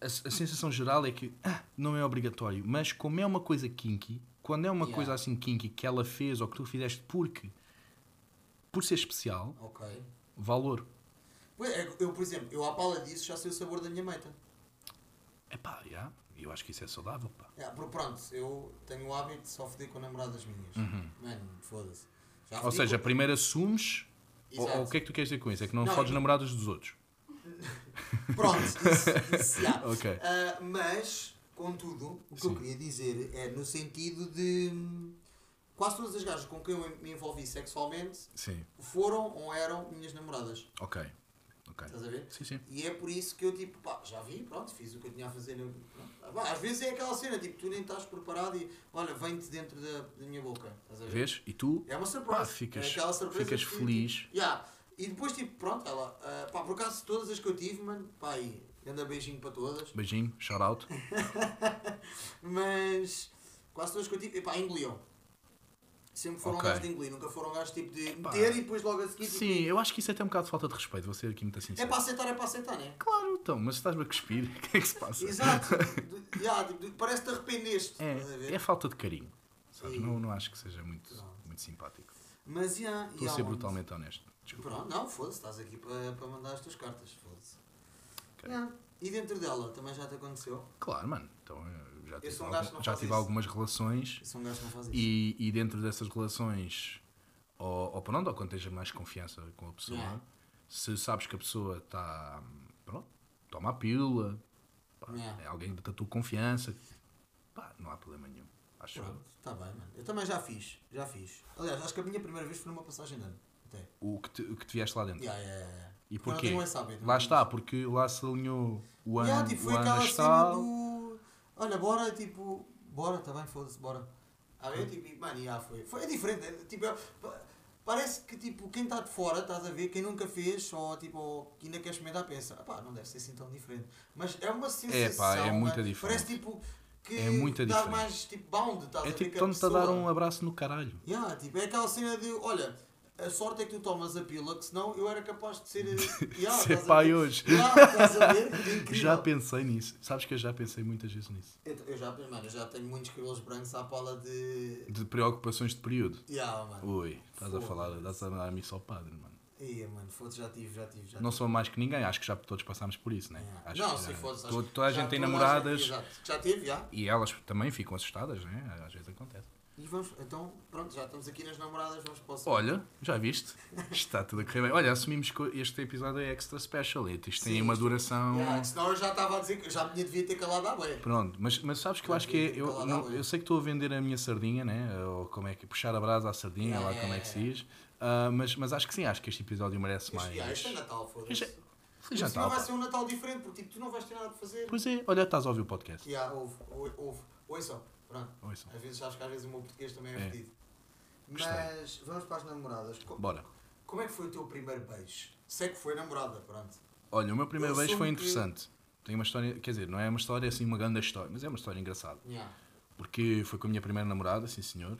a, a sensação geral é que ah, não é obrigatório, mas como é uma coisa kinky, quando é uma Yeah. coisa assim kinky que ela fez ou que tu fizeste porque por ser especial, Ok. valor. É, Eu, por exemplo, eu à pala disso já sei o sabor da minha meita. Epá, já. Eu acho que isso é saudável, pá. Porque pronto, eu tenho o hábito de só foder com namoradas minhas. Mano, foda-se. Já Ou fodi seja, com- primeiro assumes. Ou, Exato. ou o que é que tu queres dizer com isso? É que não, Não, fodes e- namoradas dos outros. Pronto, isso, isso já. Ok. Ah, mas, contudo, o que Sim. eu queria dizer é no sentido de hum, quase todas as gajas com quem eu me envolvi sexualmente Sim. foram ou eram minhas namoradas. Ok. Ok. Estás a ver? Sim, sim. E é por isso que eu tipo, pá, já vi, pronto, fiz o que eu tinha a fazer. Pá, às vezes é aquela cena, tipo, tu nem estás preparado e olha, vem-te dentro da, da minha boca. Estás a ver? Vês? E tu É uma surpresa. Pá, ficas- é aquela surpresa ficas que, feliz. Tipo, yeah. E depois, tipo, pronto, ela, ah, pá, por acaso todas as que eu tive, mano, pá, aí, anda beijinho para todas. Beijinho, shout out. Mas quase todas que eu tive, pá, engoliam. Sempre foram Ok. gajos de engolir, nunca foram gajos tipo de Epá. meter e depois logo a seguir. Sim, eu acho que isso é até um bocado de falta de respeito, vou ser aqui muito Tipo, é sincero. para aceitar, é para aceitar, né? Claro, então, mas estás-me a cuspir, o que é que se passa? Exato. Yeah, tipo, parece que te arrependeste. É, é falta de carinho. Sabes? Sim. Não, não acho que seja muito, Pronto. muito simpático. Mas, yeah, Estou e a ser onde? brutalmente honesto. Desculpa. Pronto, não, foda-se, estás aqui para, para mandar as tuas cartas, foda-se. Ok. Yeah. E dentro dela, também já te aconteceu? Claro, mano. Então, eu já tive, sou um algum- já tive algumas relações fazem isso. e, e dentro dessas relações, ou, ou pronto, ou quando tens mais confiança com a pessoa, Yeah. se sabes que a pessoa está, pronto, toma a pílula, pá, Yeah. é alguém da tua confiança, pá, não há problema nenhum. Acho. Pronto, está bem, mano. Eu também já fiz, já fiz. Aliás, acho que a minha primeira vez foi numa passagem de ano. Até. O que, te, o que te vieste lá dentro. Yeah, yeah, yeah. E não porquê? Lá está, porque lá se alinhou o ano, Yeah, tipo, o ano astral. do. Olha, bora, tipo, bora, tá bem, foda-se, bora. A ver, tipo, e, mano, já foi. Foi é diferente, é, tipo, é- pa- parece que, tipo, quem está de fora, estás a ver, quem nunca fez, ou, tipo, ou que ainda quer experimentar, pensa, pá, não deve ser assim tão diferente. Mas é uma sensação. é muito mano, diferente. Parece, tipo, que É muito dá diferente. mais, tipo, bound, estás É a ver, tipo, que a estão-te a dar um abraço no caralho. Yeah, tipo, é aquela cena de, olha, a sorte é que tu tomas a pílula, que senão eu era capaz de ser. Yeah, Ser estás a pai hoje. Yeah? É. Já pensei nisso. Sabes que eu já pensei muitas vezes nisso. Eu, eu já, mano, eu já tenho muitos cabelos brancos à pala de. De preocupações de período. Yeah, mano. Ui, estás a falar, estás a dar a missa ao padre, mano. Ia, mano, foda já tive, já tive, já Não tive. sou mais que ninguém, acho que já todos passámos por isso, né? Yeah. Acho Não, que se já- fosse. acho- toda a já gente tem toda namoradas Exato. Já teve, já. e elas também ficam assustadas, né? Às vezes acontece. E vamos, então, pronto, já estamos aqui nas namoradas, vamos para o segundo. Olha, já viste? Está tudo a correr bem. Olha, assumimos que este episódio é extra special. Isto tem Sim, uma isto- duração. Yeah, senão eu já estava a dizer que já me devia ter calado à bué. Pronto, mas, mas sabes que eu Já acho que é. Eu, não- a eu sei que estou a vender a minha sardinha, né? Ou como é que. Puxar a brasa à sardinha, lá como é que se yeah, diz. Ah, mas, mas acho que sim, acho que este episódio merece mais. Este, yeah, este é Natal, foda-se. Este é- Feliz Natal. vai pá. ser um Natal diferente, porque tipo, tu não vais ter nada para fazer. Pois é, olha, estás a ouvir o podcast. Yeah, ouve, ouve, ouve. Ouçam, pronto. Ouçam. Às vezes, acho que às vezes o meu português também é, É. fedido. Gostei. Mas vamos para as namoradas. Co- Bora. Como é que foi o teu primeiro beijo? Sei que foi namorada, pronto. Olha, o meu primeiro Eu beijo foi que- interessante. Tem uma história, quer dizer, não é uma história assim, uma grande história, mas é uma história engraçada. Yeah. Porque foi com a minha primeira namorada, sim senhor.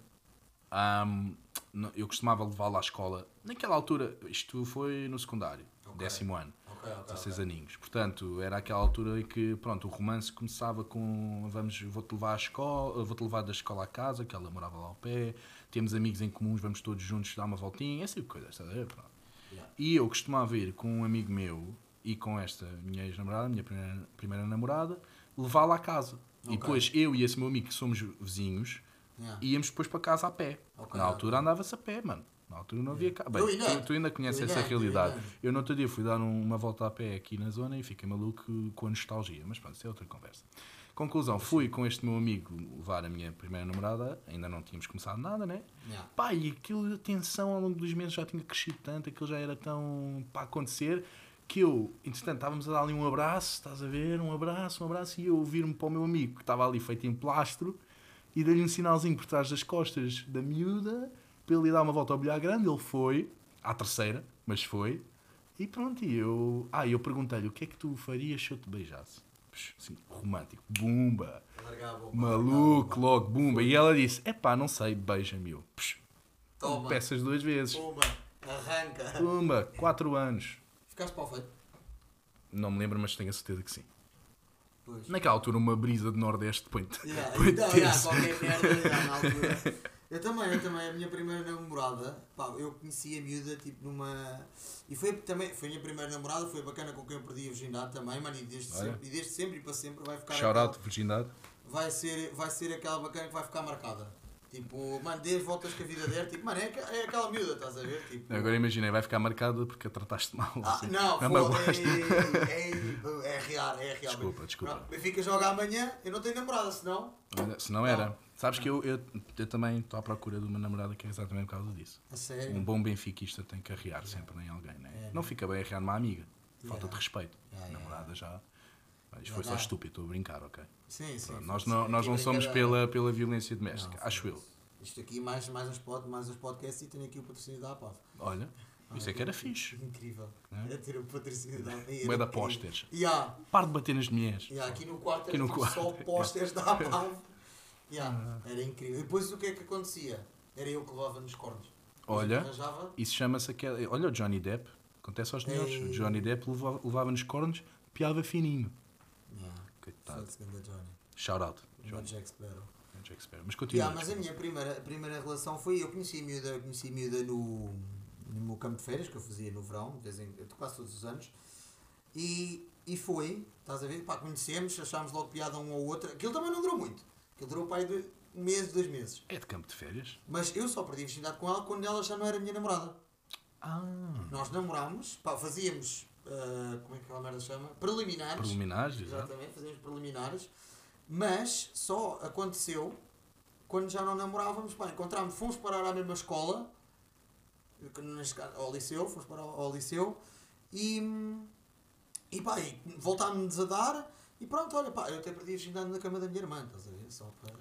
Não- eu costumava levá-la à escola. Naquela altura, isto foi no secundário, Ok. décimo ano, Ok. 16 ok. aninhos. Portanto, era aquela altura em que, pronto, o romance começava com vamos, vou-te levar à escola, vou-te levar da escola à casa, que ela morava lá ao pé, temos amigos em comuns, vamos todos juntos dar uma voltinha, esse tipo coisa, estás a ver? Yeah. E eu costumava ir com um amigo meu e com esta minha ex-namorada, minha primeira, primeira namorada, levá-la à casa. E Ok. depois eu e esse meu amigo, que somos vizinhos, Yeah. íamos depois para casa a pé. Ok, Na altura andava-se a pé, mano. Na altura não havia carro. Bem, Eu ainda- tu, tu ainda conheces essa realidade. Eu no outro dia fui dar um- uma volta a pé aqui na zona e fiquei maluco com a nostalgia. Mas pronto, isso é outra conversa. Conclusão, fui com este meu amigo levar a minha primeira namorada, ainda não tínhamos começado nada, né? Yeah. Pá, e aquilo, a tensão ao longo dos meses já tinha crescido tanto, aquilo já era tão para acontecer, que eu, entretanto, estávamos a dar ali um abraço, estás a ver? Um abraço, um abraço, e eu vir-me para o meu amigo, que estava ali feito em plastro, e dei-lhe um sinalzinho por trás das costas da miúda, para ele ir dar uma volta ao bilhar grande, ele foi, à terceira, mas foi, e pronto, e eu... Ah, eu perguntei-lhe, o que é que tu farias se eu te beijasse? Assim, romântico, bumba, maluco, logo, bumba, e ela disse, é pá, não sei, beija-me, eu, Toma. peças duas vezes. Pumba. Arranca. Pumba, 4 anos. Ficaste para o feito. Não me lembro, mas tenho a certeza que sim. Pois. Naquela altura, uma brisa de Nordeste põe-te. Yeah, põe-te então, yeah, qualquer merda yeah, na altura. Eu também, eu também, a minha primeira namorada, pá, eu conheci a miúda tipo numa. E foi também, foi a minha primeira namorada, foi bacana com quem eu perdi a virgindade também, mano, e desde, Olha. sempre, e desde sempre e para sempre vai ficar. Shout aquela- out, virgindade. vai ser, vai ser aquela bacana que vai ficar marcada. Tipo, mano, dê as voltas que a vida der, tipo, mano, é, é aquela miúda, estás a ver? Tipo, Agora imaginei, vai ficar marcada porque a trataste mal. ah, assim. não, Não pô, magoaste. é, é, é real, é real. Desculpa, desculpa. Pronto, Benfica joga amanhã, eu não tenho namorada, senão. Olha, Se não era. Sabes que eu, eu, eu também estou à procura de uma namorada que é exatamente por causa disso. A sério. Um bom benfiquista tem que arriar sempre em alguém, né? É, Não fica bem arriar numa amiga. Falta de respeito. Namorada já. Já foi só estúpido, estou a brincar, ok? Sim, sim. Pronto, nós sim, não, nós não somos pela, pela violência doméstica, Não, acho eu. Isto aqui, mais, mais, uns pod, mais uns podcasts e tenho aqui o patrocínio da APAV. Olha, isso é que era fixe. Incrível. É? Era ter o patrocínio da APAV. Bué de posters. Yeah, Para de bater nas mulheres. yeah, aqui no quarto Aqui era no tipo só quarto. posters da APAV. Yeah, era incrível. E depois o que é que acontecia? Era eu que levava nos cornos. Olha. Isso chama-se aquela. Olha o Johnny Depp, acontece aos melhores. Ei. O Johnny Depp levava- levava-nos cornos, piava fininho. Foda-se, ganda Johnny. Shout out. Johnny Jack Sparrow. Jack Sparrow. Mas continua. Yeah, mas a minha primeira, primeira relação foi. Eu conheci a miúda, eu conheci a miúda no, no meu campo de férias, que eu fazia no verão, de vez em, quase todos os anos. E, e foi, estás a ver? Pá, conhecemos, achámos logo piada um ao outro. Aquilo também não durou muito. Aquilo durou aí dois- um mês, dois meses. É de campo de férias? Mas eu só perdi a virgindade com ela quando ela já não era minha namorada. Ah. Nós namorámos, pá, fazíamos. Ah, como é que aquela merda chama? Preliminares. Preliminares. Exatamente, fazíamos preliminares. Mas só aconteceu quando já não namorávamos. Pá, encontrámos, fomos parar à mesma escola, que neste caso, ao liceu, fomos parar ao, ao liceu e. E pá, e voltámos a dar. E pronto, olha, pá, eu até perdi a virgindade na cama da minha irmã, estás a ver? Só para.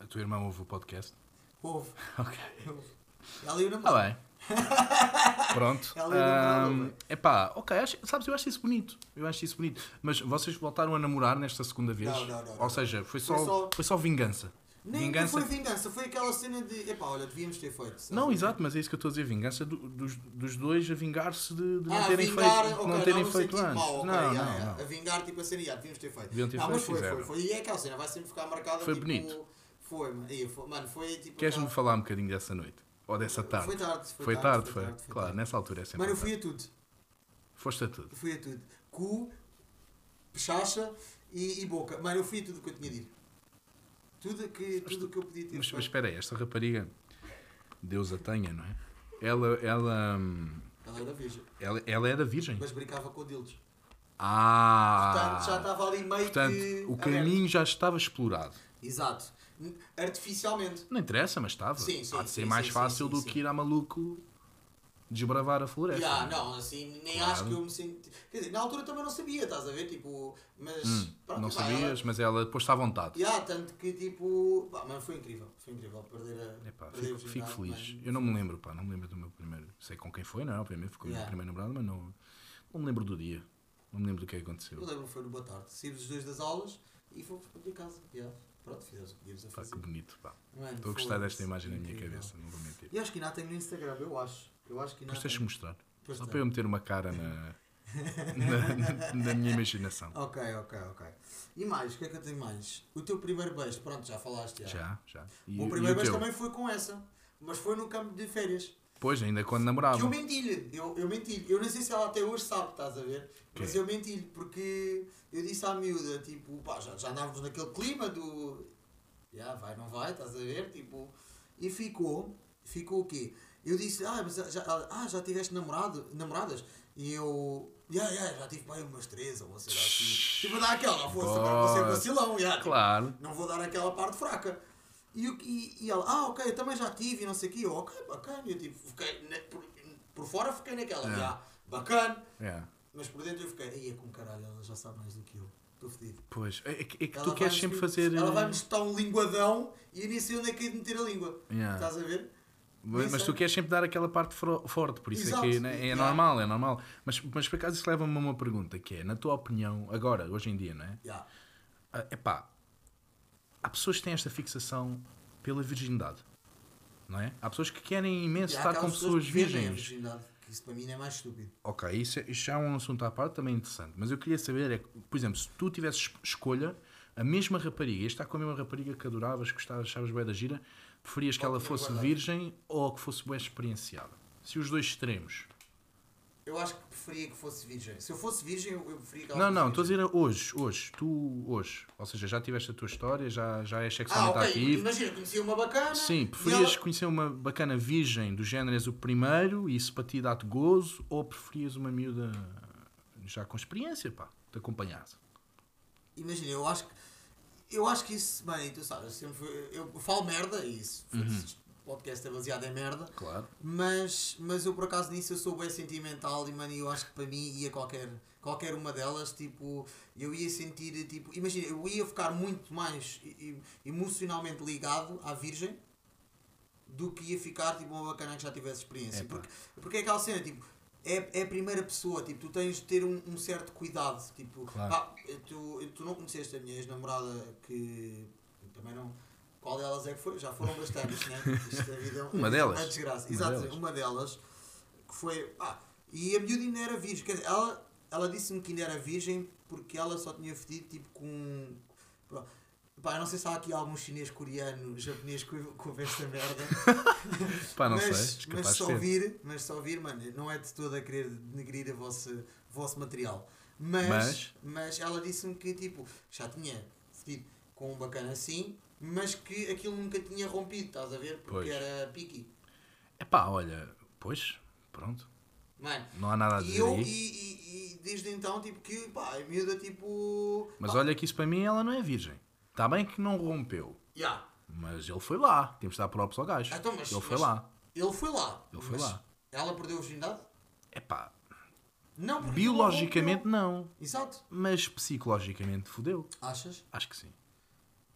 A tua irmã ouve o podcast? Houve. Ok. houve. Ela e o namorado. bem. Pronto. Namorado, Ahm, bem. epá, ok, acho- sabes, eu acho isso bonito. Eu acho isso bonito. Mas vocês voltaram a namorar nesta segunda vez? Não, não, não, Ou não. seja, foi só, Foi só- foi só vingança. Nem vingança. foi vingança, foi aquela cena de. Epá, olha, devíamos ter feito. sabes? Não, exato, mas é isso que eu estou a dizer. Vingança do- dos, dos dois a vingar-se de, de não Ah, terem vingar, feito, ok, não terem no feito antes. mau, ok, não, yeah, não, yeah. não. A vingar, tipo a cena, já, devíamos ter feito. Deviam ter não, feito, mas foi, fizeram. foi, foi. E é aquela cena, vai sempre ficar marcada. Foi tipo, bonito. Foi, mano. Foi, mano, foi tipo. Queres-me falar um bocadinho dessa noite? Ou dessa tarde? Foi tarde, foi, Foi tarde, tarde, foi. tarde, Claro, tarde. nessa altura é sempre. Mano, eu fui a tudo. Foste a tudo. Fui a tudo. Cu, pechacha e, e boca. Mano, eu fui a tudo o que eu tinha de ir. Tudo que, tudo o que eu podia ter Mas, mas espera aí, esta rapariga, Deus a tenha, não é? Ela, ela, hum, Ela era virgem. ela, ela era virgem. Mas brincava com dildos. Ah! Portanto, já estava ali meio Portanto, que. o aberto. caminho já estava explorado. Exato. Artificialmente. Não interessa, mas estava. Sim, sim, Há de ser sim, mais sim, fácil sim, do que ir a maluco desbravar a floresta. Ya, não, assim, nem Claro. acho que eu me senti. Quer dizer, na altura também não sabia, estás a ver? Tipo, mas. Hum, pronto, não pá, sabias, mas ela depois-te à vontade. Ela, ya, tanto que tipo. Pá, mas foi incrível, foi incrível perder a. Epá, perder a fico, fico feliz. mano. Eu não me lembro, pá, não me lembro do meu primeiro. Sei com quem foi, não é? Obviamente, foi com o meu Yeah. primeiro namorado, mas não, não me lembro do dia. Não me lembro do que aconteceu. Eu lembro foi no boa tarde. Saímos os dois das aulas e fomos para a minha casa. Ya. Pronto, o que a Pá, fazer. que bonito, pá. Mano, Estou a gostar desta imagem na minha incrível. cabeça, não vou mentir. E acho que ainda tenho no Instagram, eu acho. Eu acho que ainda Depois tens de mostrar. Pois Só tem. para eu meter uma cara na, na, na- na minha imaginação. Ok, ok, ok. E mais, o que é que eu tenho mais? O teu primeiro beijo, pronto, já falaste. Já. Já, já. E, O primeiro o beijo teu? também foi com essa, mas foi no campo de férias. Pois, ainda quando Que eu namorava. menti-lhe, eu, eu menti-lhe. Eu não sei se ela até hoje sabe, estás a ver? Mas Quê? eu menti-lhe, porque eu disse à miúda, tipo, pá, já, já andávamos naquele clima do. Já, vai, não vai, estás a ver? Tipo, e ficou, ficou o quê? Eu disse, ah, mas já, ah, já tiveste namorado, namoradas? E eu, já, já, já tive pai umas três ou sei lá assim. Tipo, dar aquela, fosse, agora vou ser vacilão, já, tipo, Claro. não vou dar aquela parte fraca. E, e, e ela, ah, ok, eu também já tive e não sei o quê. Eu, ok, bacana. Eu tipo, fiquei, na- por, por fora fiquei naquela, É. já, bacana. É. Mas por dentro eu fiquei, aí é com caralho, ela já sabe mais do que eu. Estou fedido. Pois, é, é que, é Ela tu queres sempre fazer. Ela eh, vai-me espetar um linguadão e eu nem sei onde é que de meter a língua. Yeah. Estás a ver? Mas, mas tu queres sempre dar aquela parte forte, por isso Exato. é que né, é Yeah. normal, é normal. Mas, mas por acaso isso leva-me a uma pergunta que é, na tua opinião, agora, hoje em dia, não é? Já. Ah, epá, há pessoas que têm esta fixação pela virgindade, não é? Há pessoas que querem imenso estar com pessoas a virgens. que isso para mim não é mais estúpido. Ok, isso, é, isso já é um assunto à parte também interessante. Mas eu queria saber, é, por exemplo, se tu tivesses escolha, a mesma rapariga, está com a mesma rapariga que adoravas, que gostavas, achavas bem da gira, preferias que ela fosse virgem ou que fosse bem experienciada? Se os dois extremos. Eu acho que preferia que fosse virgem. Se eu fosse virgem, eu eu preferia que ela Não, fosse não, estou a virgem. dizer hoje, hoje, tu hoje. Ou seja, já tiveste a tua história, já, já és Ah, sexualmente ok. ativo. Imagina, conhecia uma bacana. Sim, preferias conhecer uma bacana virgem do género és o primeiro e isso para ti dá-te gozo ou preferias uma miúda já com experiência, pá, te acompanhasse? Imagina, eu acho que. Eu acho que isso, bem, tu sabes, sempre foi- eu falo merda e isso. Uhum. Podcast é baseado em merda. Claro. Mas, mas eu por acaso nisso eu sou bem sentimental e mano, eu acho que para mim ia qualquer, qualquer uma delas, tipo, eu ia sentir, tipo, imagina, eu ia ficar muito mais emocionalmente ligado à Virgem do que ia ficar tipo uma bacana que já tivesse experiência. Porque, porque é aquela cena, tipo, é, é a primeira pessoa, tipo, tu tens de ter um, um certo cuidado, tipo, Claro. pá, tu, tu não conheceste a minha ex-namorada que também não. Qual delas é que foi? Já foram bastantes, né? Isto, vida é um- Uma delas. É desgraça. Uma Exato, delas. uma delas que foi. Ah, e a miúda ainda era virgem. Quer dizer, ela, ela disse-me que ainda era virgem porque ela só tinha fedido tipo com. Pá, eu não sei se há aqui algum chinês, coreano, japonês que ouve- esta merda. Pá, não mas, sei, mas só ouvir, mas só ouvir, mano, não é de todo a querer denegrir o vosso material. Mas, Mas? mas, ela disse-me que tipo, já tinha fedido com um bacana assim, mas que aquilo nunca tinha rompido, estás a ver? Porque Pois. era piqui. É pá, olha, pois, pronto, Mano, não há nada a e dizer eu, aí. e, e, e desde então, tipo, que, pá, a miúda, tipo... Mas pá, olha que isso para mim ela não é virgem. Está bem que não rompeu, já, mas ele foi lá. Temos de dar props ao gajo. Então, mas- ele foi mas- lá. ele foi lá. Ele foi lá. Ela perdeu a virgindade? É pá, Não, biologicamente não não. Exato. mas psicologicamente fodeu. Achas? Acho que sim.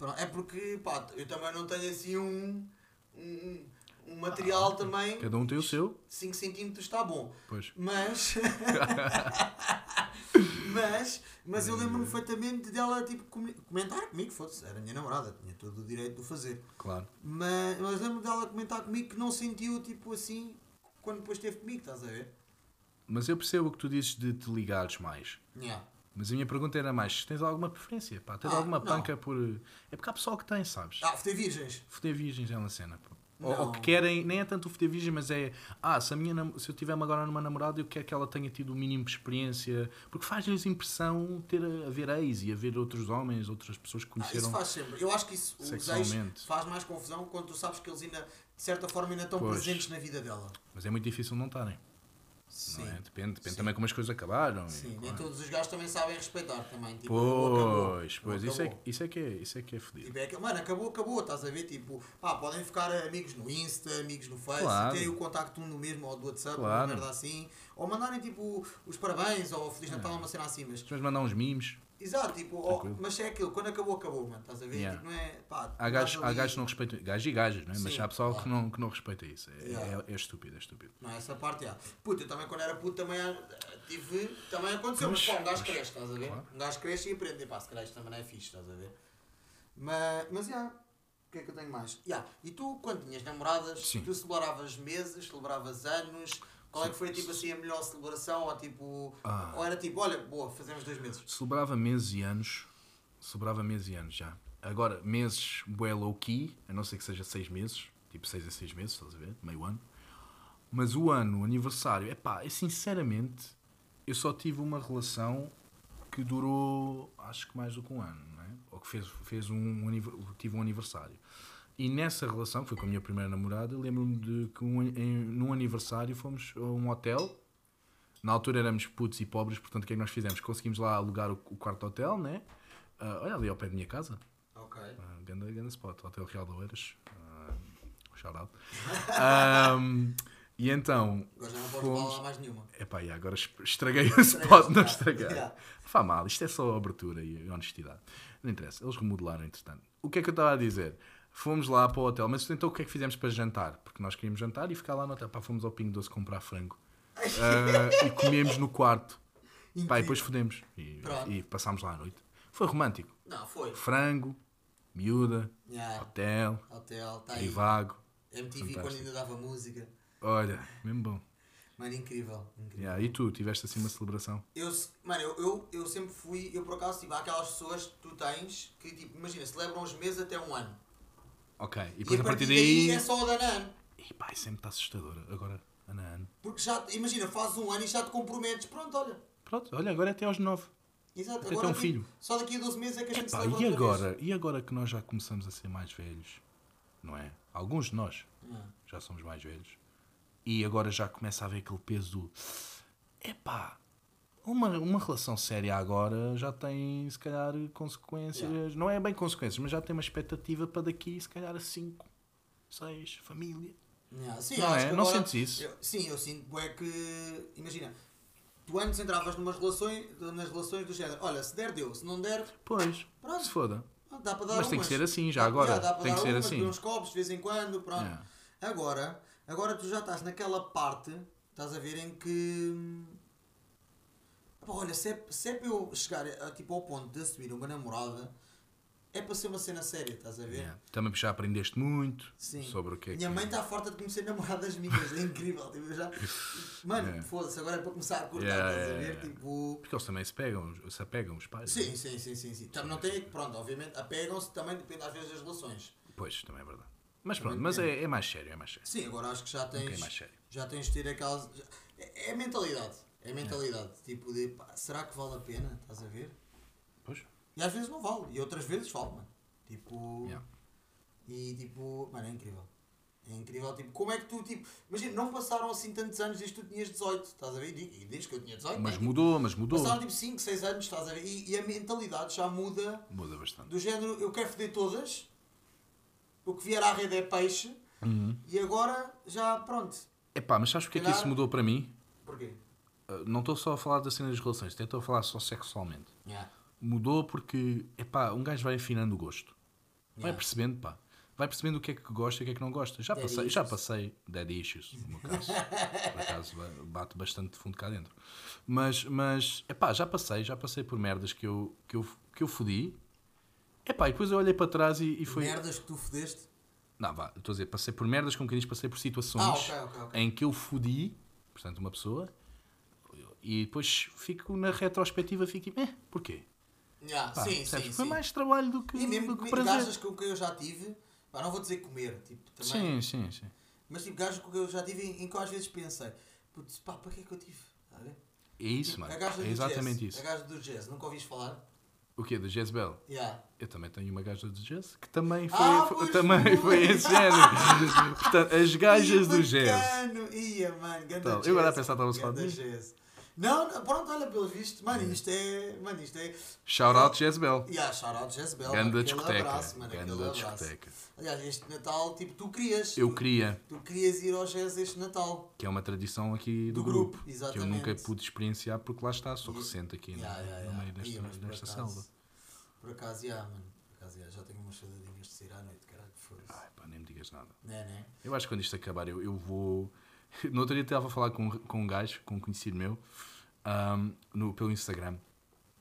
Pronto, é porque, pá, eu também não tenho assim um... um um material também. Ah, Cada um tem o seu. 5 cm está bom. Pois. Mas. mas. Mas eu lembro-me perfeitamente dela tipo, com- comentar comigo, foda-se, era a minha namorada, tinha todo o direito de o fazer. Claro. Mas, mas lembro-me dela comentar comigo que não sentiu tipo assim quando depois esteve comigo, estás a ver? Mas eu percebo o que tu dizes de te ligares mais. Yeah. Mas a minha pergunta era mais: tens alguma preferência? Pá, tens Ah, alguma não. panca por. É porque há pessoal que tem, sabes? Ah, fotei virgens. Foder virgens é uma cena. Ou, ou que querem, nem é tanto o foder virgem, mas é. Ah, se, a minha, se eu tiver-me agora numa namorada, eu quero que ela tenha tido o mínimo de experiência. Porque faz-lhes impressão ter a, a ver ex e a ver outros homens, outras pessoas que Ah, isso conheceram. faz sempre. Eu acho que isso sexualmente. faz mais confusão quando tu sabes que eles ainda, de certa forma, ainda estão Pois. presentes na vida dela. Mas é muito difícil não estarem. Sim. Não é? Depende, depende Sim. também como as coisas acabaram. e- Sim, nem claro. todos os gajos também sabem respeitar também. Tipo, Pois, pois, isso é, isso é que é, isso é que é fodido. Tipo, é que, mano, acabou, acabou, estás a ver? Tipo, pá, podem ficar amigos no Insta, amigos no Face, Claro. terem o contacto um no mesmo ou do WhatsApp, Claro. uma merda assim, ou mandarem tipo os parabéns ou Feliz Natal, uma cena assim, mas. Vais mandar uns memes, Exato, tipo, Tranquilo. mas é aquilo, quando acabou, acabou, mano, estás a ver? Yeah. Tipo, não é, pá, há gajos, ali- que não respeitam. Gajos e gajas, não é? Mas Sim, há pessoal que claro. não, que não respeita isso. É, Yeah. é, é estúpido, é estúpido. Não, essa parte, já. Puta, eu também quando era puto também ah, tive, também aconteceu, mas, Mas- pá, um gajo mas- cresce, estás a ver? claro. Um gajo cresce e aprende, e pá, se calhar isto também não é fixe, estás a ver? Mas, mas, já, o que é que eu tenho mais? Já, e tu, quando tinhas namoradas, Sim. tu celebravas meses, celebravas anos, qual é que foi, tipo assim, a melhor celebração, ou tipo, Ah. ou era tipo, olha, boa, fazemos dois meses. Celebrava meses e anos. Celebrava meses e anos já. Agora, meses bué low key, a não ser que seja seis meses, tipo seis a seis meses, estás a ver? Meio ano. Mas o ano, o aniversário, é pá, sinceramente, eu só tive uma relação que durou, acho que mais do que um ano, não é? Ou que fez, fez um, aniver- tive um aniversário. E nessa relação, que foi com a minha primeira namorada, lembro-me de que um, em, num aniversário fomos a um hotel. Na altura éramos putos e pobres, portanto o que é que nós fizemos? Conseguimos lá alugar o, o quarto hotel, né? Ah, olha ali ao pé da minha casa, Ok. ah, ganda, ganda spot, Hotel Real de Oeiras. Uh, shout out. Ahm, e então, Agora já não podes fomos. falar mais nenhuma. Epá, agora es- estraguei o spot, não estraguei. yeah. Fá mal, isto é só abertura e honestidade. Não interessa, eles remodelaram entretanto. O que é que eu estava a dizer? Fomos lá para o hotel, mas então o que é que fizemos para jantar? Porque nós queríamos jantar e ficar lá no hotel. Pá, fomos ao Pingo Doce comprar frango. Ah, e comemos no quarto. Pá, e depois fodemos. E, e passámos lá à noite. Foi romântico. Não, foi. Frango, miúda, Yeah. hotel, Hotel, tá aí. trivago. MTV quando Fantástico. ainda dava música. Olha, mesmo bom. Mano, incrível. incrível. Yeah, E tu, tiveste assim uma celebração? Eu, mano, eu, eu, eu sempre fui, eu por acaso, tipo, há aquelas pessoas que tu tens que, tipo, imagina, celebram os meses até um ano. Ok. E E, depois a a partir daí é só o da ano. Ih, pá, isso sempre está assustador. Agora, a ano. Porque já, imagina, fazes um ano e já te comprometes. Pronto, olha. Pronto, olha, agora é até aos nove. Exato. Até Agora, ter um filho. Só daqui a 12 meses é que a gente Epá, celebra e agora? E agora que nós já começamos a ser mais velhos? Não é? Alguns de nós vez. Yeah. já somos mais velhos. E agora já começa a haver aquele peso do. Epá, uma, uma relação séria agora já tem, se calhar, consequências. Yeah. Não é bem consequências, mas já tem uma expectativa para daqui, se calhar, a 5, 6, família. Yeah, Sim, Não é? Não agora- sentes isso? eu- sim, eu sinto é que. Imagina, tu antes entravas numas relações, nas relações do género. Olha, se der, deu. Se não der, Pois, Pronto. se foda. dá para dar Mas tem que umas. ser assim, já agora. yeah, Tem que ser umas, assim. uns copos de vez em quando, pronto. Agora, agora tu já estás naquela parte, estás a ver, em que. Olha, se é, se é para eu chegar a, tipo, ao ponto de assumir uma namorada, é para ser uma cena séria, estás a ver? Yeah. Também já aprendeste muito Sim. sobre o que é Minha que. mãe está farta de conhecer namoradas minhas, é incrível. Tipo, já... Mano, Yeah. foda-se, agora é para começar a cortar, Yeah, estás a ver? yeah. Tipo. Porque eles também se pegam, se apegam, os pais. Sim, né? sim, sim, sim, sim. Também não tem, pronto, obviamente, apegam-se também, depende às vezes das relações. Pois, também é verdade. Mas pronto, mas é, é mais sério, é mais sério. Sim, agora acho que já Um tens. sério. Já tens de ter aquelas. já- É, é mentalidade. É mentalidade. Tipo de pá, será que vale a pena? Estás a ver? Pois. E às vezes não vale. E outras vezes vale, mano. Tipo. Yeah. E tipo. Mano, é incrível. É incrível, tipo, como é que tu, tipo, imagina, não passaram assim tantos anos desde que tu tinhas 18, estás a ver? E, desde que eu tinha 18, Mas né? mudou, mas mudou. passaram tipo 5, 6 anos, estás a ver? E, e a mentalidade já muda Muda bastante. do género, eu quero foder todas, o que vier à rede é peixe, Uhum. e agora já, pronto. Epá, mas sabes porque é que isso mudou para mim? Porquê? Uh, Não estou só a falar da cena das relações, estou a falar só sexualmente. Yeah. Mudou porque, epá, um gajo vai afinando o gosto. Vai Yeah. percebendo, pá. Vai percebendo o que é que gosta e o que é que não gosta. Já passei, já passei dead issues, no meu caso. Por acaso ba- bate bastante fundo cá dentro. Mas, mas, epá, já passei, já passei por merdas que eu, que eu, que eu fodi. Epá, e depois eu olhei para trás e, e foi... Merdas que tu fodeste? Não, vá, estou a dizer, passei por merdas, como quem diz, passei por situações Ah, ok, ok, ok. em que eu fodi, portanto, uma pessoa, e depois fico na retrospectiva, fico tipo, eh, porquê? Yeah, Pá, sim, percebes? sim, Foi sim. mais trabalho do que, E mesmo do que prazer. com que eu já tive, pá, não vou dizer comer, tipo, também, Sim, sim, sim. mas tipo, gajos com que eu já tive em, em que eu às vezes pensei, putz, pá, para que é que eu tive? Tá? É isso, Tipo, mano. É do exatamente jazz, isso. A gaja do jazz, nunca ouviste falar? O quê? Do Jezebel? Yeah. Eu também tenho uma gaja do jazz que também foi, Ah, foi- também foi. foi esse género. Portanto, as gajas do Ia, jazz. bacano. Ia, mano, Então, eu jazz. agora a pensar, estava-se a falar Não, não, pronto, olha, pelos vistos, mano, isto é, mano, isto é... Shout out Jezebel. Yeah, shout out Jezebel, Ganda discoteca. abraço, mano, Ganda discoteca. Aliás, este Natal, tipo, tu querias. Eu tu, queria, Tu querias ir ao jazz este Natal. que é uma tradição aqui do, Do grupo, grupo, que eu exatamente. nunca pude experienciar porque lá está, sou recente aqui Yeah, no, yeah, no yeah. meio desta, por desta acaso- selva. Por acaso, já, mano. Por acaso, já, já tenho umas saudadinhas de sair à noite, caralho, foda-se. Ai, pá, nem me digas nada. Né, né? Eu acho que quando isto acabar, eu, eu vou. No outro dia estava a falar com, com um gajo, com um conhecido meu, ahm, no, pelo Instagram,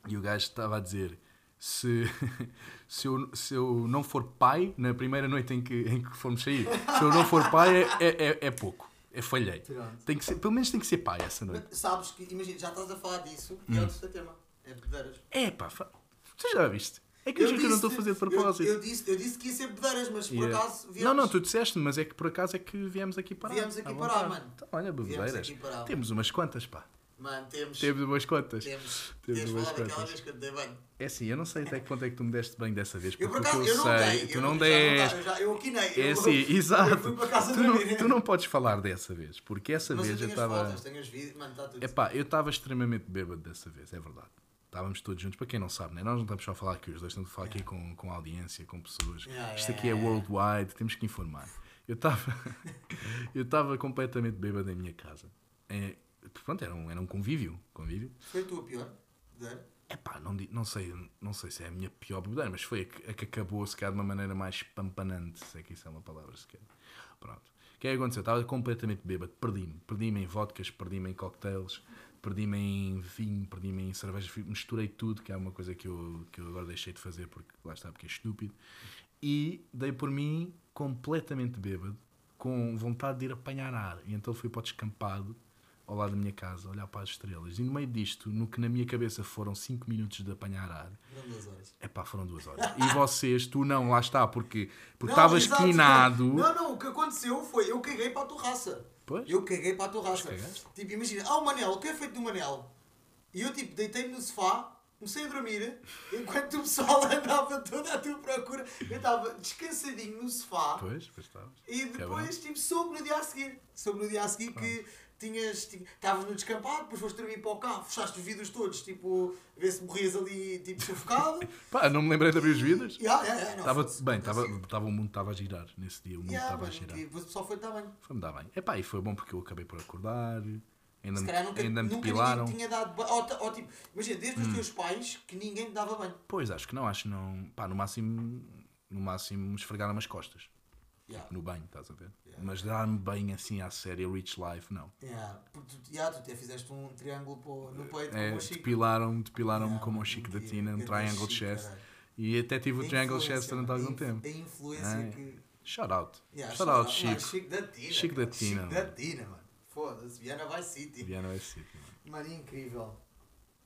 e o gajo estava a dizer: se, se, eu, se eu não for pai na primeira noite em que, em que formos sair, se eu não for pai, é, é, é- é pouco. É falhei. Pronto. Tem que ser, pelo menos tem que ser pai essa noite. Mas Sabes que, imagina, já estás a falar disso e Hum. é o terceiro tema. É bedeiras. É pá, fa- tu já viste? É que eu, juro que eu não estou a fazer de propósito. Eu, eu, disse, eu disse que ia ser bedeiras, mas por Yeah. acaso viemos. Não, não, tu disseste, mas é que por acaso é que viemos aqui parar. Viemos aqui parar, vontade. mano. Então, olha, bebedeiras. parar. Temos umas quantas, pá. Mano, temos. Temos umas quantas. Temos. Temos umas daquela quantas. vez que eu te dei banho. É assim, eu não sei até que ponto é que tu me deste bem dessa vez. Eu Porque por o que acaso, eu eu não sei, dei. tu eu não deste. eu já, eu aquinei. É eu, assim, Eu exato. fui para casa Tu não, Miriam. tu não podes falar dessa vez, porque essa Mas eu vez eu tenho as estava. fotos, tenho os vídeos, mano, está tudo. Epá, eu estava extremamente bêbado dessa vez, é verdade. Estávamos todos juntos, para quem não sabe, né? nós não estamos só a falar aqui, os dois estamos a falar aqui com, com audiência, com pessoas. Yeah, Isto yeah, aqui é yeah, yeah. worldwide, temos que informar. Eu estava eu estava completamente bêbado em minha casa. É, pronto, era um, era um convívio. convívio. Foi a tua pior? bebedeira? Epá, não, não, sei, não sei se é a minha pior bebedeira, mas foi a que, a que acabou se calhar de uma maneira mais pampanante, se é que isso é uma palavra sequer. Pronto. O que é que aconteceu? Eu estava completamente bêbado, perdi-me. Perdi-me em vodkas, perdi-me em cocktails, perdi-me em vinho, perdi-me em cervejas, fui- misturei tudo, que é uma coisa que eu, que eu agora deixei de fazer porque lá está, porque é estúpido. E dei por mim completamente bêbado, com vontade de ir apanhar ar. E então fui para o descampado ao lado da minha casa, a olhar para as estrelas. E no meio disto, no que na minha cabeça foram 5 minutos de apanhar ar, Foram duas horas. é pá, foram duas horas. E vocês, tu não, lá está, porque porque estavas exato, quinado. Não, não, o que aconteceu foi eu caguei para a tua raça. Pois. Eu caguei para a tua raça. Tipo, imagina, ah, o Manel, o que é feito do Manel? E eu, tipo, deitei-me no sofá, comecei a dormir, enquanto o pessoal andava todo à tua procura. Eu estava descansadinho no sofá. Pois, pois estavas. E depois, tipo, soube no dia a seguir. Soube no dia a seguir que tinhas. tinha- Estavas no descampado, depois foste dormir para o carro, fechaste os vidros todos, tipo, a ver se morrias ali, tipo, sufocado. Pá, não me lembrei de abrir os vidros. Yeah, yeah, yeah, não, Estava fosse- bem, estava, assim. estava, o mundo estava a girar nesse dia. O mundo estava a girar. depois o pessoal foi estar bem. Foi-me dar bem. Epá, e foi bom porque eu acabei por acordar. Ainda, Se me, calhar nunca, ainda me nunca depilaram. tinha dado banho. Ou, ou, tipo, imagina, desde Hum. os teus pais que ninguém te dava banho. Pois, acho que não, acho que não. Pá, no máximo, no máximo esfregaram as costas. Yeah. No banho, estás a ver? Yeah. Mas dar-me bem assim à série, Rich Life, não. Yeah. Porque tu, yeah, tu até fizeste um triângulo no peito É, como o Chico. depilaram-me depilaram Yeah, como o Chico da. Tina, um Triangle Chest. caralho. E até tive o A Triangle influência, Chest durante algum tempo. A influência É. que. Shout out. Yeah, Shout out, mano, Chico. Chico da Tina. Chico da. Tina, Chico da mano. Tina, mano. Foda-se, Viana Vice City. Viana West City. mano. Mano, incrível.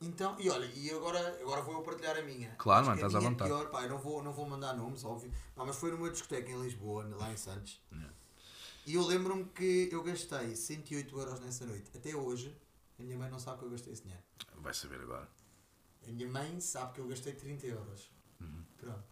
Então, e olha, e agora, agora vou eu partilhar a minha. Claro, mano, estás à é vontade. Pior, pá, eu não vou, não vou mandar nomes, óbvio. Não, mas foi numa discoteca em Lisboa, lá em Santos. Yeah. E eu lembro-me que eu gastei 108 euros nessa noite. Até hoje, a minha mãe não sabe que eu gastei esse dinheiro. Vai saber agora. A minha mãe sabe que eu gastei 30 euros. Uhum. Pronto.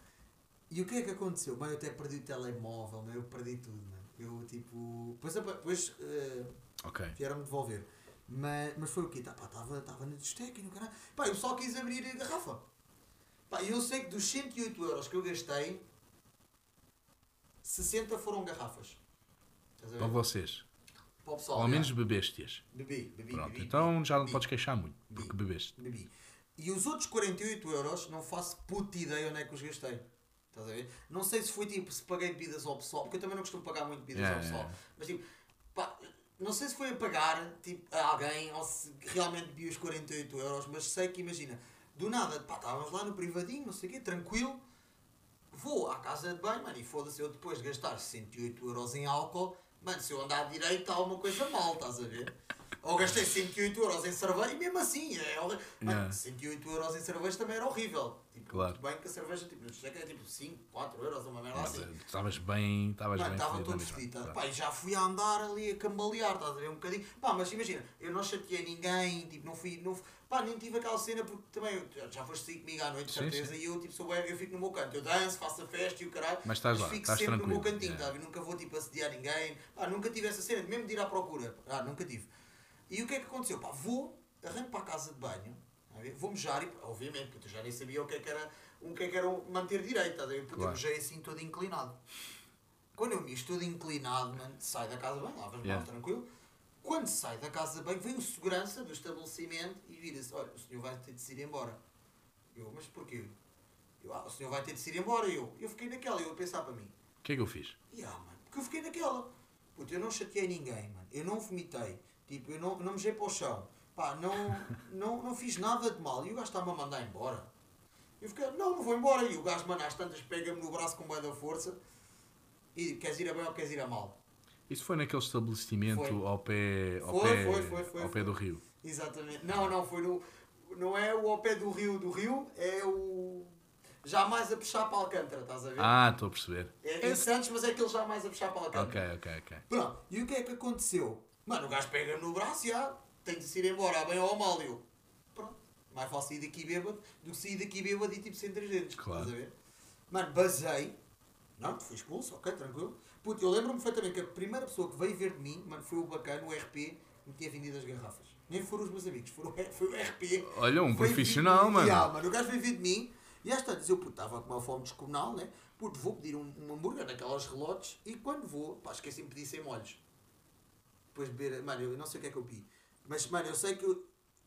E o que é que aconteceu? Mãe, eu até perdi o telemóvel, mãe, eu perdi tudo, mano. Eu, tipo... Depois, depois eh, Ok. vieram-me devolver. Mas, mas foi o quê? Tá, Estava tava na discoteca e no caralho. Pá, eu só quis abrir a garrafa. Pá, eu sei que dos 108 euros que eu gastei, 60 foram garrafas. Para vocês. Para o pessoal. Ou ao menos já. bebeste-as. Bebi, bebi, Pronto, bebi, então já não bebi. podes queixar muito, porque bebeste. bebi. E os outros 48 euros, não faço puta ideia onde é que os gastei. Estás a ver? Não sei se foi tipo, se paguei bebidas ao pessoal, porque eu também não costumo pagar muito bebidas Yeah, ao pessoal. yeah. Mas tipo, pá, não sei se foi a pagar tipo, a alguém ou se realmente bebi os 48 euros, mas sei que imagina, do nada, pá, estávamos lá no privadinho, não sei o quê, tranquilo. Vou à casa de banho, mano, e foda-se eu depois de gastar 108 euros em álcool, mano, se eu andar direito está alguma coisa mal, estás a ver? Ou gastei 108 euros em cerveja e mesmo assim, é. Mano, Yeah. 108 euros em cerveja também era horrível. Tipo, Claro. bem que a cerveja, tipo, discoteca é tipo 5, 4 euros, uma merda assim. eh, estavas bem, estavas bem estava todo mesma. fedido. tá? Pá, já fui a andar ali a cambalear, estás a ver? Um bocadinho. Pá, mas imagina, eu não chateei ninguém, tipo, não fui. Não, pá, nem tive aquela cena porque também já- foste sair comigo à noite, de certeza, e eu, tipo, sou bem, eu fico no meu canto. Eu danço, faço a festa e o caralho. Mas estás lá, fico sempre no meu cantinho, yeah. tá? Nunca vou, tipo, assediar ninguém. Pá, nunca tive essa cena, mesmo de ir à procura. Ah, nunca tive. E o que é que aconteceu? Pá, vou, arranco para a casa de banho, tá vou mejar, e, obviamente, porque eu já nem sabia o que é que era, o que é que era manter direito, ver? Porque Claro. eu mejei assim todo inclinado. Quando eu mijo todo inclinado, mano, sai da casa de banho, lava as mãos, Yeah. tranquilo. Quando sai da casa de banho, vem o segurança do estabelecimento e vira-se: Olha, o senhor vai ter de se ir embora. Eu, mas porquê? Eu, ah, o senhor vai ter de se ir embora. Eu, eu fiquei naquela, eu a pensar para mim: O que é que eu fiz? Ya, mano, porque eu fiquei naquela. Puta, eu não chateei ninguém, mano. Eu não vomitei. Tipo, eu não, não mejei para o chão. Pá, não, não, não fiz nada de mal. E o gajo está-me a mandar embora. Eu fiquei, não, não vou embora. E o gajo, mano, às tantas pega-me no braço com bem da força. E queres ir a bem ou queres ir a mal? Isso foi naquele estabelecimento Foi. ao pé, ao Foi, pé, foi, foi, foi, ao pé do rio. Exatamente. Não, não, foi no. Não é o ao pé do rio do rio, é o. Já mais a puxar para Alcântara, estás a ver? Ah, estou a perceber. é em Santos, mas é aquele já mais a puxar para Alcântara. Ok, ok, ok. Pronto, e o que é que aconteceu? Mano, o gajo pega no braço e ah, tem de se ir embora, bem ou mal. Eu, pronto, mais fácil sair daqui bêbado do que sair daqui bêbado e tipo sem três dentes. Claro. Estás a ver? Mano, basei. Não, fui expulso, ok, tranquilo. Puto, eu lembro-me perfeitamente que a primeira pessoa que veio ver de mim, mano, foi o bacana, o RP, que me tinha vendido as garrafas. Nem foram os meus amigos, foram, foi o RP. Olha, um profissional, mano. Yeah, mano. O gajo veio vir de mim e às tantas eu puto, estava com uma fome descomunal, né? Puto, vou pedir um, um hambúrguer naquelas relotes e quando vou, pá, esqueci-me de pedir sem molhos. Depois de beber, mano, eu não sei o que é que eu pedi. Mas, mano, eu sei que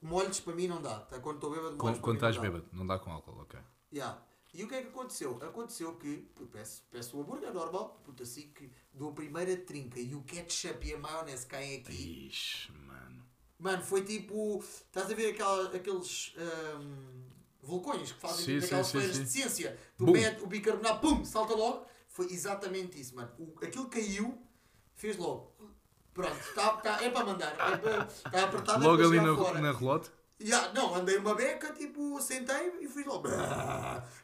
molhos para mim não dá. Tá? Quando estou bêbado, molhos Quando, quando não estás dá. bêbado, não dá com álcool, ok. Yeah. E o que é que aconteceu? Aconteceu que pô, peço, peço o hambúrguer normal, puto, assim que dou a primeira trinca e o ketchup e a maionese caem aqui. Ixi, mano. Mano, foi tipo. Estás a ver aquela, aqueles hum, vulcões que fazem Sim, tipo, sim, aquelas sim, sim. de ciência? Tu metes o bicarbonato, pum, salta logo. Foi exatamente isso, mano. O, aquilo caiu, fez logo. Pronto, tá, tá, é para mandar. É para, está apertado é Logo para ali na, fora. na relote. Ya, não, andei uma beca, tipo, sentei e fui logo.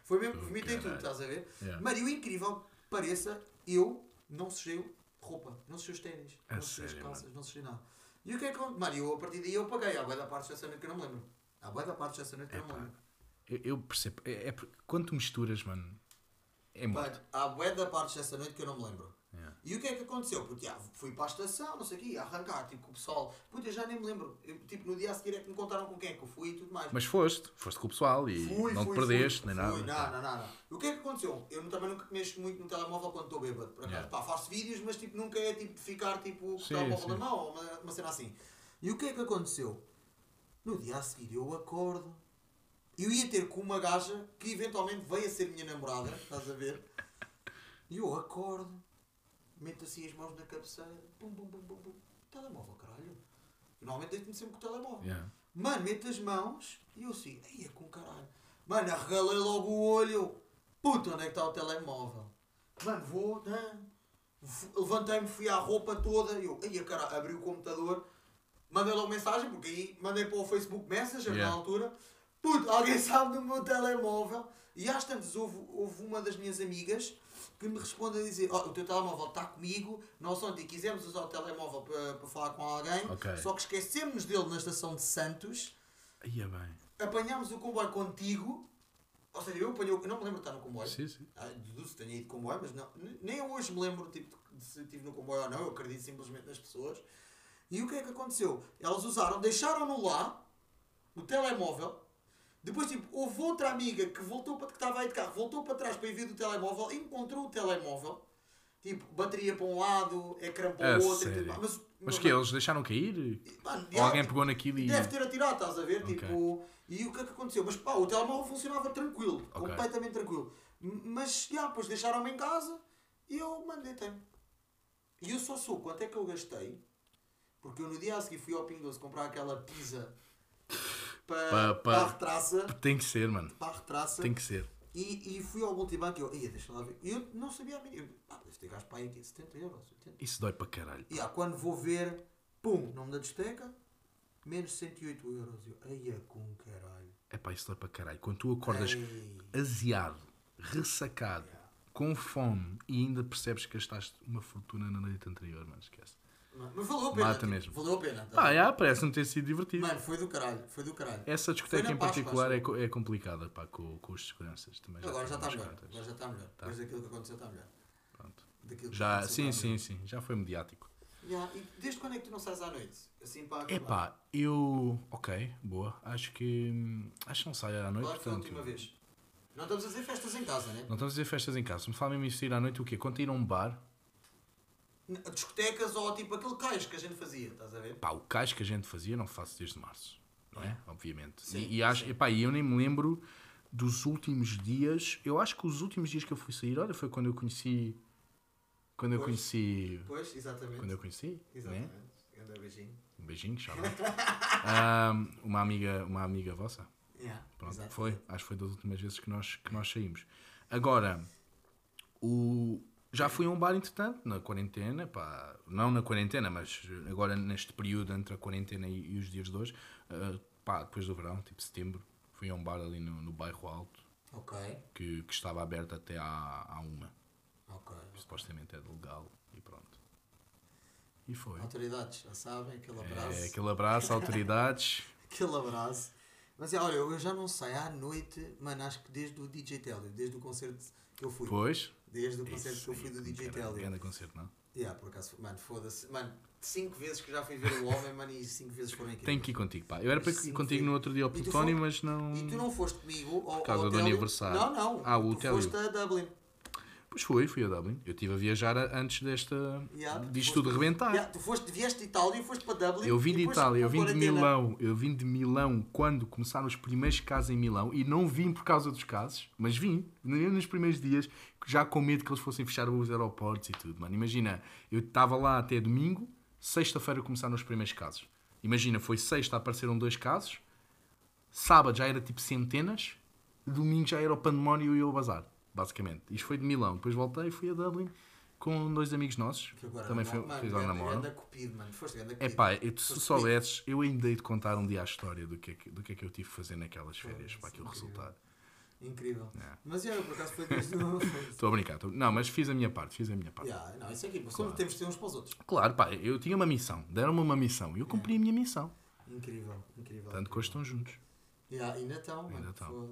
Foi mesmo, vomitei tudo, estás a ver? Yeah. O incrível pareça, eu não sujei roupa, não sujei os ténis, não sujei as calças, não sujei nada. E o que é que eu. Mano, eu a partir daí eu paguei. Há boa da parte dessa noite que eu não me lembro. Há boa da parte dessa noite que eu não me lembro. Eu, eu percebo. É, é quando tu misturas, mano, é muito. há bué da parte dessa noite que eu não me lembro. E o que é que aconteceu? Porque ah, fui para a estação, não sei o quê, a arrancar, tipo, com o pessoal. Puta, eu já nem me lembro. Eu, tipo, no dia a seguir é que me contaram com quem é que eu fui e tudo mais. Mas foste, foste com o pessoal e Fui, não fui, te perdeste fui, nem fui, nada. Não, não. O que é que aconteceu? Eu também nunca mexo muito no telemóvel quando estou bêbado. Por acaso, Yeah. pá, faço vídeos, mas tipo, nunca é tipo ficar tipo, com o telemóvel na mão ou uma, uma cena assim. E o que é que aconteceu? No dia a seguir eu acordo. Eu ia ter com uma gaja que eventualmente veio a ser minha namorada, estás a ver? E eu acordo, meto assim as mãos na cabeceira, pum, pum, pum, pum, pum. Telemóvel, caralho. Normalmente deito-me sempre com o telemóvel. Yeah. Mano, meto as mãos e eu assim, aí é com caralho. Mano, arregalei logo o olho. Puta, onde é que está o telemóvel? Mano, vou, né? Levantei-me, fui à roupa toda. e Eu, aí a caralho, abri o computador, mandei logo mensagem, porque aí mandei para o Facebook Messenger Yeah. na altura. Puta, alguém sabe do meu telemóvel? E às tantas houve, houve uma das minhas amigas que me responde a dizer: "Ó, o teu telemóvel está comigo, nós ontem quisemos usar o telemóvel para, para falar com alguém, Ok. só que esquecemos dele na estação de Santos, Aí é bem. apanhámos o comboio contigo, ou seja, eu apanhei, eu não me lembro de estar no comboio, Sim, sim. ah, deduzo que tenha ido de comboio, mas não, nem hoje me lembro tipo, de se estive no comboio ou não, eu acredito simplesmente nas pessoas. E o que é que aconteceu? Elas usaram, deixaram-no lá, o telemóvel, depois tipo, houve outra amiga que voltou para que estava aí de carro, voltou para trás para ir ver do telemóvel, encontrou o telemóvel, tipo, bateria para um lado, ecrã para o outro, sério? tudo mais. mas, Mas que eles deixaram cair? Mano, Ou alguém tipo, pegou naquilo e. Deve ter atirado, estás a ver? Ok. Tipo, e o que é que aconteceu? Mas pá, o telemóvel funcionava tranquilo, Ok. completamente tranquilo. Mas, já, depois deixaram-me em casa e eu mandei tempo. E eu só sou quanto é que eu gastei, porque eu no dia a seguir fui ao Pingo comprar aquela pizza para, Pa- pa- para a retraça, Tem que ser, mano. para a retraça Tem que ser. e, e fui ao multibanco e eu, ia, deixa lá ver. E eu não sabia a mínima. Pá, deve ter gasto para aí aqui 70 euros, 80. Isso dói para caralho. E ah, quando vou ver, pum, nome da discoteca, menos 108 euros. Eu, ai, é com caralho. É pá, isso dói para caralho. Quando tu acordas Ei. aziado, ressacado, com fome e ainda percebes que gastaste uma fortuna na noite anterior, mano, esquece. Mas valeu a pena. Mata tipo, mesmo. Valeu a pena. tá? Pá, já, parece-me ter sido divertido. Mano, foi do caralho. Foi do caralho. Essa discoteca em Páscoa, particular acho é, é complicada pá, com, com os seguranças. Também Agora já tive está melhor. Agora já está melhor. Tá. Depois daquilo que aconteceu está melhor. Pronto. Daquilo Já, sim, está sim, melhor. sim. Já foi mediático. Já, E desde quando é que tu não sais à noite? Assim para acabar. Epá, eu. Ok, boa. Acho que. Acho que não saio à noite, Qual é que foi a portanto. última vez? Não estamos a fazer festas em casa, né? Não estamos a fazer festas em casa. Se me falam isso ir à noite, o quê? Quando ir a um bar, Discotecas ou tipo aquele cais que a gente fazia, estás a ver? pá, o cais que a gente fazia não faço desde março. Não é? Obviamente. Sim, e, e acho, epá, eu nem me lembro dos últimos dias. Eu acho que os últimos dias que eu fui sair, olha, foi quando eu conheci. Quando eu Pois. conheci. Pois, exatamente. Quando eu conheci, né? Exatamente. Beijinho. Um beijinho, shout out. um, uma amiga, uma amiga vossa. Yeah, Pronto, foi. Acho que foi das últimas vezes que nós, que nós saímos. Agora, o, já fui a um bar, entretanto, na quarentena, pá, não na quarentena, mas agora neste período entre a quarentena e, e os dias de hoje, ah, pá, depois do verão, tipo setembro, fui a um bar ali no, no bairro Alto, Ok, que, que estava aberto até à, à uma. ok. Supostamente é legal e pronto. E foi. Autoridades, já sabem, aquele abraço. É, aquele abraço, autoridades. Aquele abraço. Mas é, olha, eu já não saio à noite, mano, acho que desde o DJ Telly, desde o concerto que eu fui. Pois. Desde o concerto Isso que eu fui do DJ caralho, Telly. Grande concerto, não? Yeah, por acaso, mano, foda-se. Mano, cinco vezes que já fui ver o homem, mano, e cinco vezes foram aqui. Tenho que ir contigo, pá. Eu era para ir contigo no outro dia ao Plutónio, mas não. E tu não foste comigo ao, Por causa ao do aniversário. Não, não. Ah, o tu Telly. foste a Dublin. Pois fui, fui a Dublin. Eu estive a viajar antes desta. Yeah, disto tudo rebentar. Yeah, tu foste, vieste de Itália e foste para Dublin. Eu vim de Itália, eu vim de. Milão, eu vim de Milão quando começaram os primeiros casos em Milão e não vim por causa dos casos, mas vim nos primeiros dias já com medo que eles fossem fechar os aeroportos e tudo, mano. Imagina, eu estava lá até domingo, sexta-feira começaram os primeiros casos. Imagina, foi sexta apareceram dois casos, sábado já era tipo centenas, domingo já era o pandemónio e eu ao bazar, basicamente. Isto foi de Milão, depois voltei, fui a Dublin, com dois amigos nossos. Que agora Também foi, mano, que cupido, mano. Foste ganda É pá, eu, se soubesses, eu ainda hei de contar um dia a história do que é que, do que, é que eu tive de fazer naquelas férias para aquilo incrível. resultar. Incrível. É. Mas eu, por acaso, foi. Estou a brincar. tô- Não, mas fiz a minha parte, fiz a minha parte. yeah, não, isso é aqui, como Claro. temos de ter uns para os outros. Claro, pá, eu tinha uma missão. Deram-me uma missão e eu cumpri a minha missão. Incrível, incrível. Tanto que hoje estão juntos. Yeah, ainda estão, mano. Ainda estão.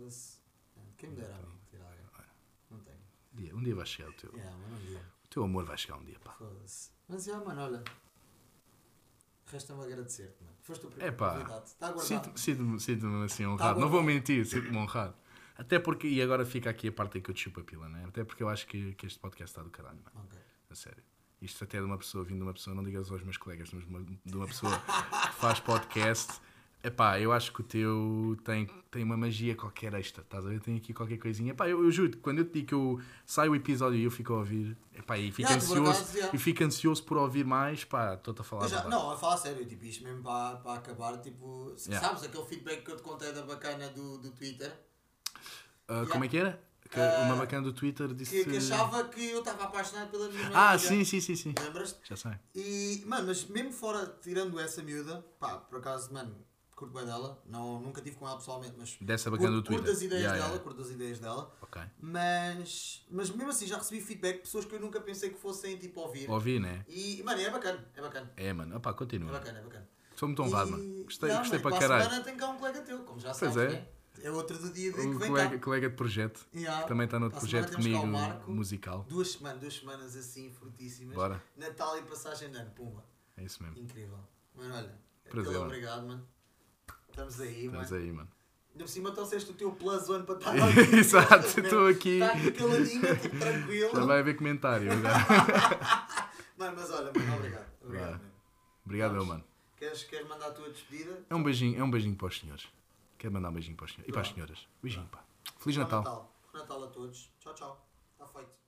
Quem me dera a mim ter alguém. Não tenho. Um dia, um dia vai chegar o teu. Yeah, não dia. O teu amor vai chegar um dia, pá. Foda-se. Mas, já, mano, olha. Resta-me agradecer-te, mano. Foste o É primeiro pá, convidado. Está guardado. sinto- sinto-me sinto assim honrado. Tá não vou mentir, sinto-me honrado. Até porque, e agora fica aqui a parte em que eu te chupo a pila, né? Até porque eu acho que, que este podcast está do caralho, mano. A sério. Isto até de uma pessoa, vindo de uma pessoa, não digas aos meus colegas, mas de uma, de uma pessoa que faz podcast. Epá, eu acho que o teu tem, tem uma magia qualquer extra, estás a ver? Tem aqui qualquer coisinha. Epá, eu, eu juro, quando eu te digo que eu saio o episódio e eu fico a ouvir, epá, e fico Yeah, por ansioso, yeah. e fico ansioso por ouvir mais, pá, estou-te a falar. Já, verdade. não, a falar sério, tipo, isto mesmo para, para acabar, tipo, Yeah. sabes aquele feedback que eu te contei da bacana do, do Twitter? Ah, Como é que era? Que Ah, uma bacana do Twitter disse. Que, que achava que eu estava apaixonado pela minha Ah, amiga. sim, sim, sim, sim. Lembras-te? Já sei. E, mano, mas mesmo fora, tirando essa miúda, pá, por acaso, mano, curto bem dela, não, nunca tive com ela pessoalmente, mas Dessa bacana do curto, Twitter. curto as ideias Yeah, dela, yeah. curto as ideias dela, mas, mas mesmo assim já recebi feedback de pessoas que eu nunca pensei que fossem, tipo, ouvir. Ouvi, né? E, mano, é bacana, é bacana, É, mano. Opá, é continua. bacana, é bacana. Sou muito honrado, mano. Gostei, gostei mano, para caralho. semana tem cá um colega teu, como já sabes, é. né? É outro do dia de que Um vem colega, cá. colega de projeto. Yeah. que Também está noutro projeto comigo Marco. musical. Duas semanas, duas semanas assim, fortíssimas. Bora. Natal e passagem de ano, pumba. É isso mesmo. Incrível. Mano, olha, Prazer, mano. obrigado, mano. Estamos aí, Estás mano. aí, mano. Ainda por cima trouxeste o teu plus one para estar aqui. Exato, estou aqui. Está caladinho, tipo tranquilo. Já vai haver comentário. agora. Mano, mas olha, mano, obrigado. Obrigado mesmo. Obrigado, Vamos. mano. Queres, queres mandar a tua despedida? É um beijinho, é um beijinho para os senhores. Quero mandar um beijinho para os senhores. E para as senhoras. Beijinho, pá. Feliz Natal. Natal. Natal a todos. Tchau, tchau. Está feito.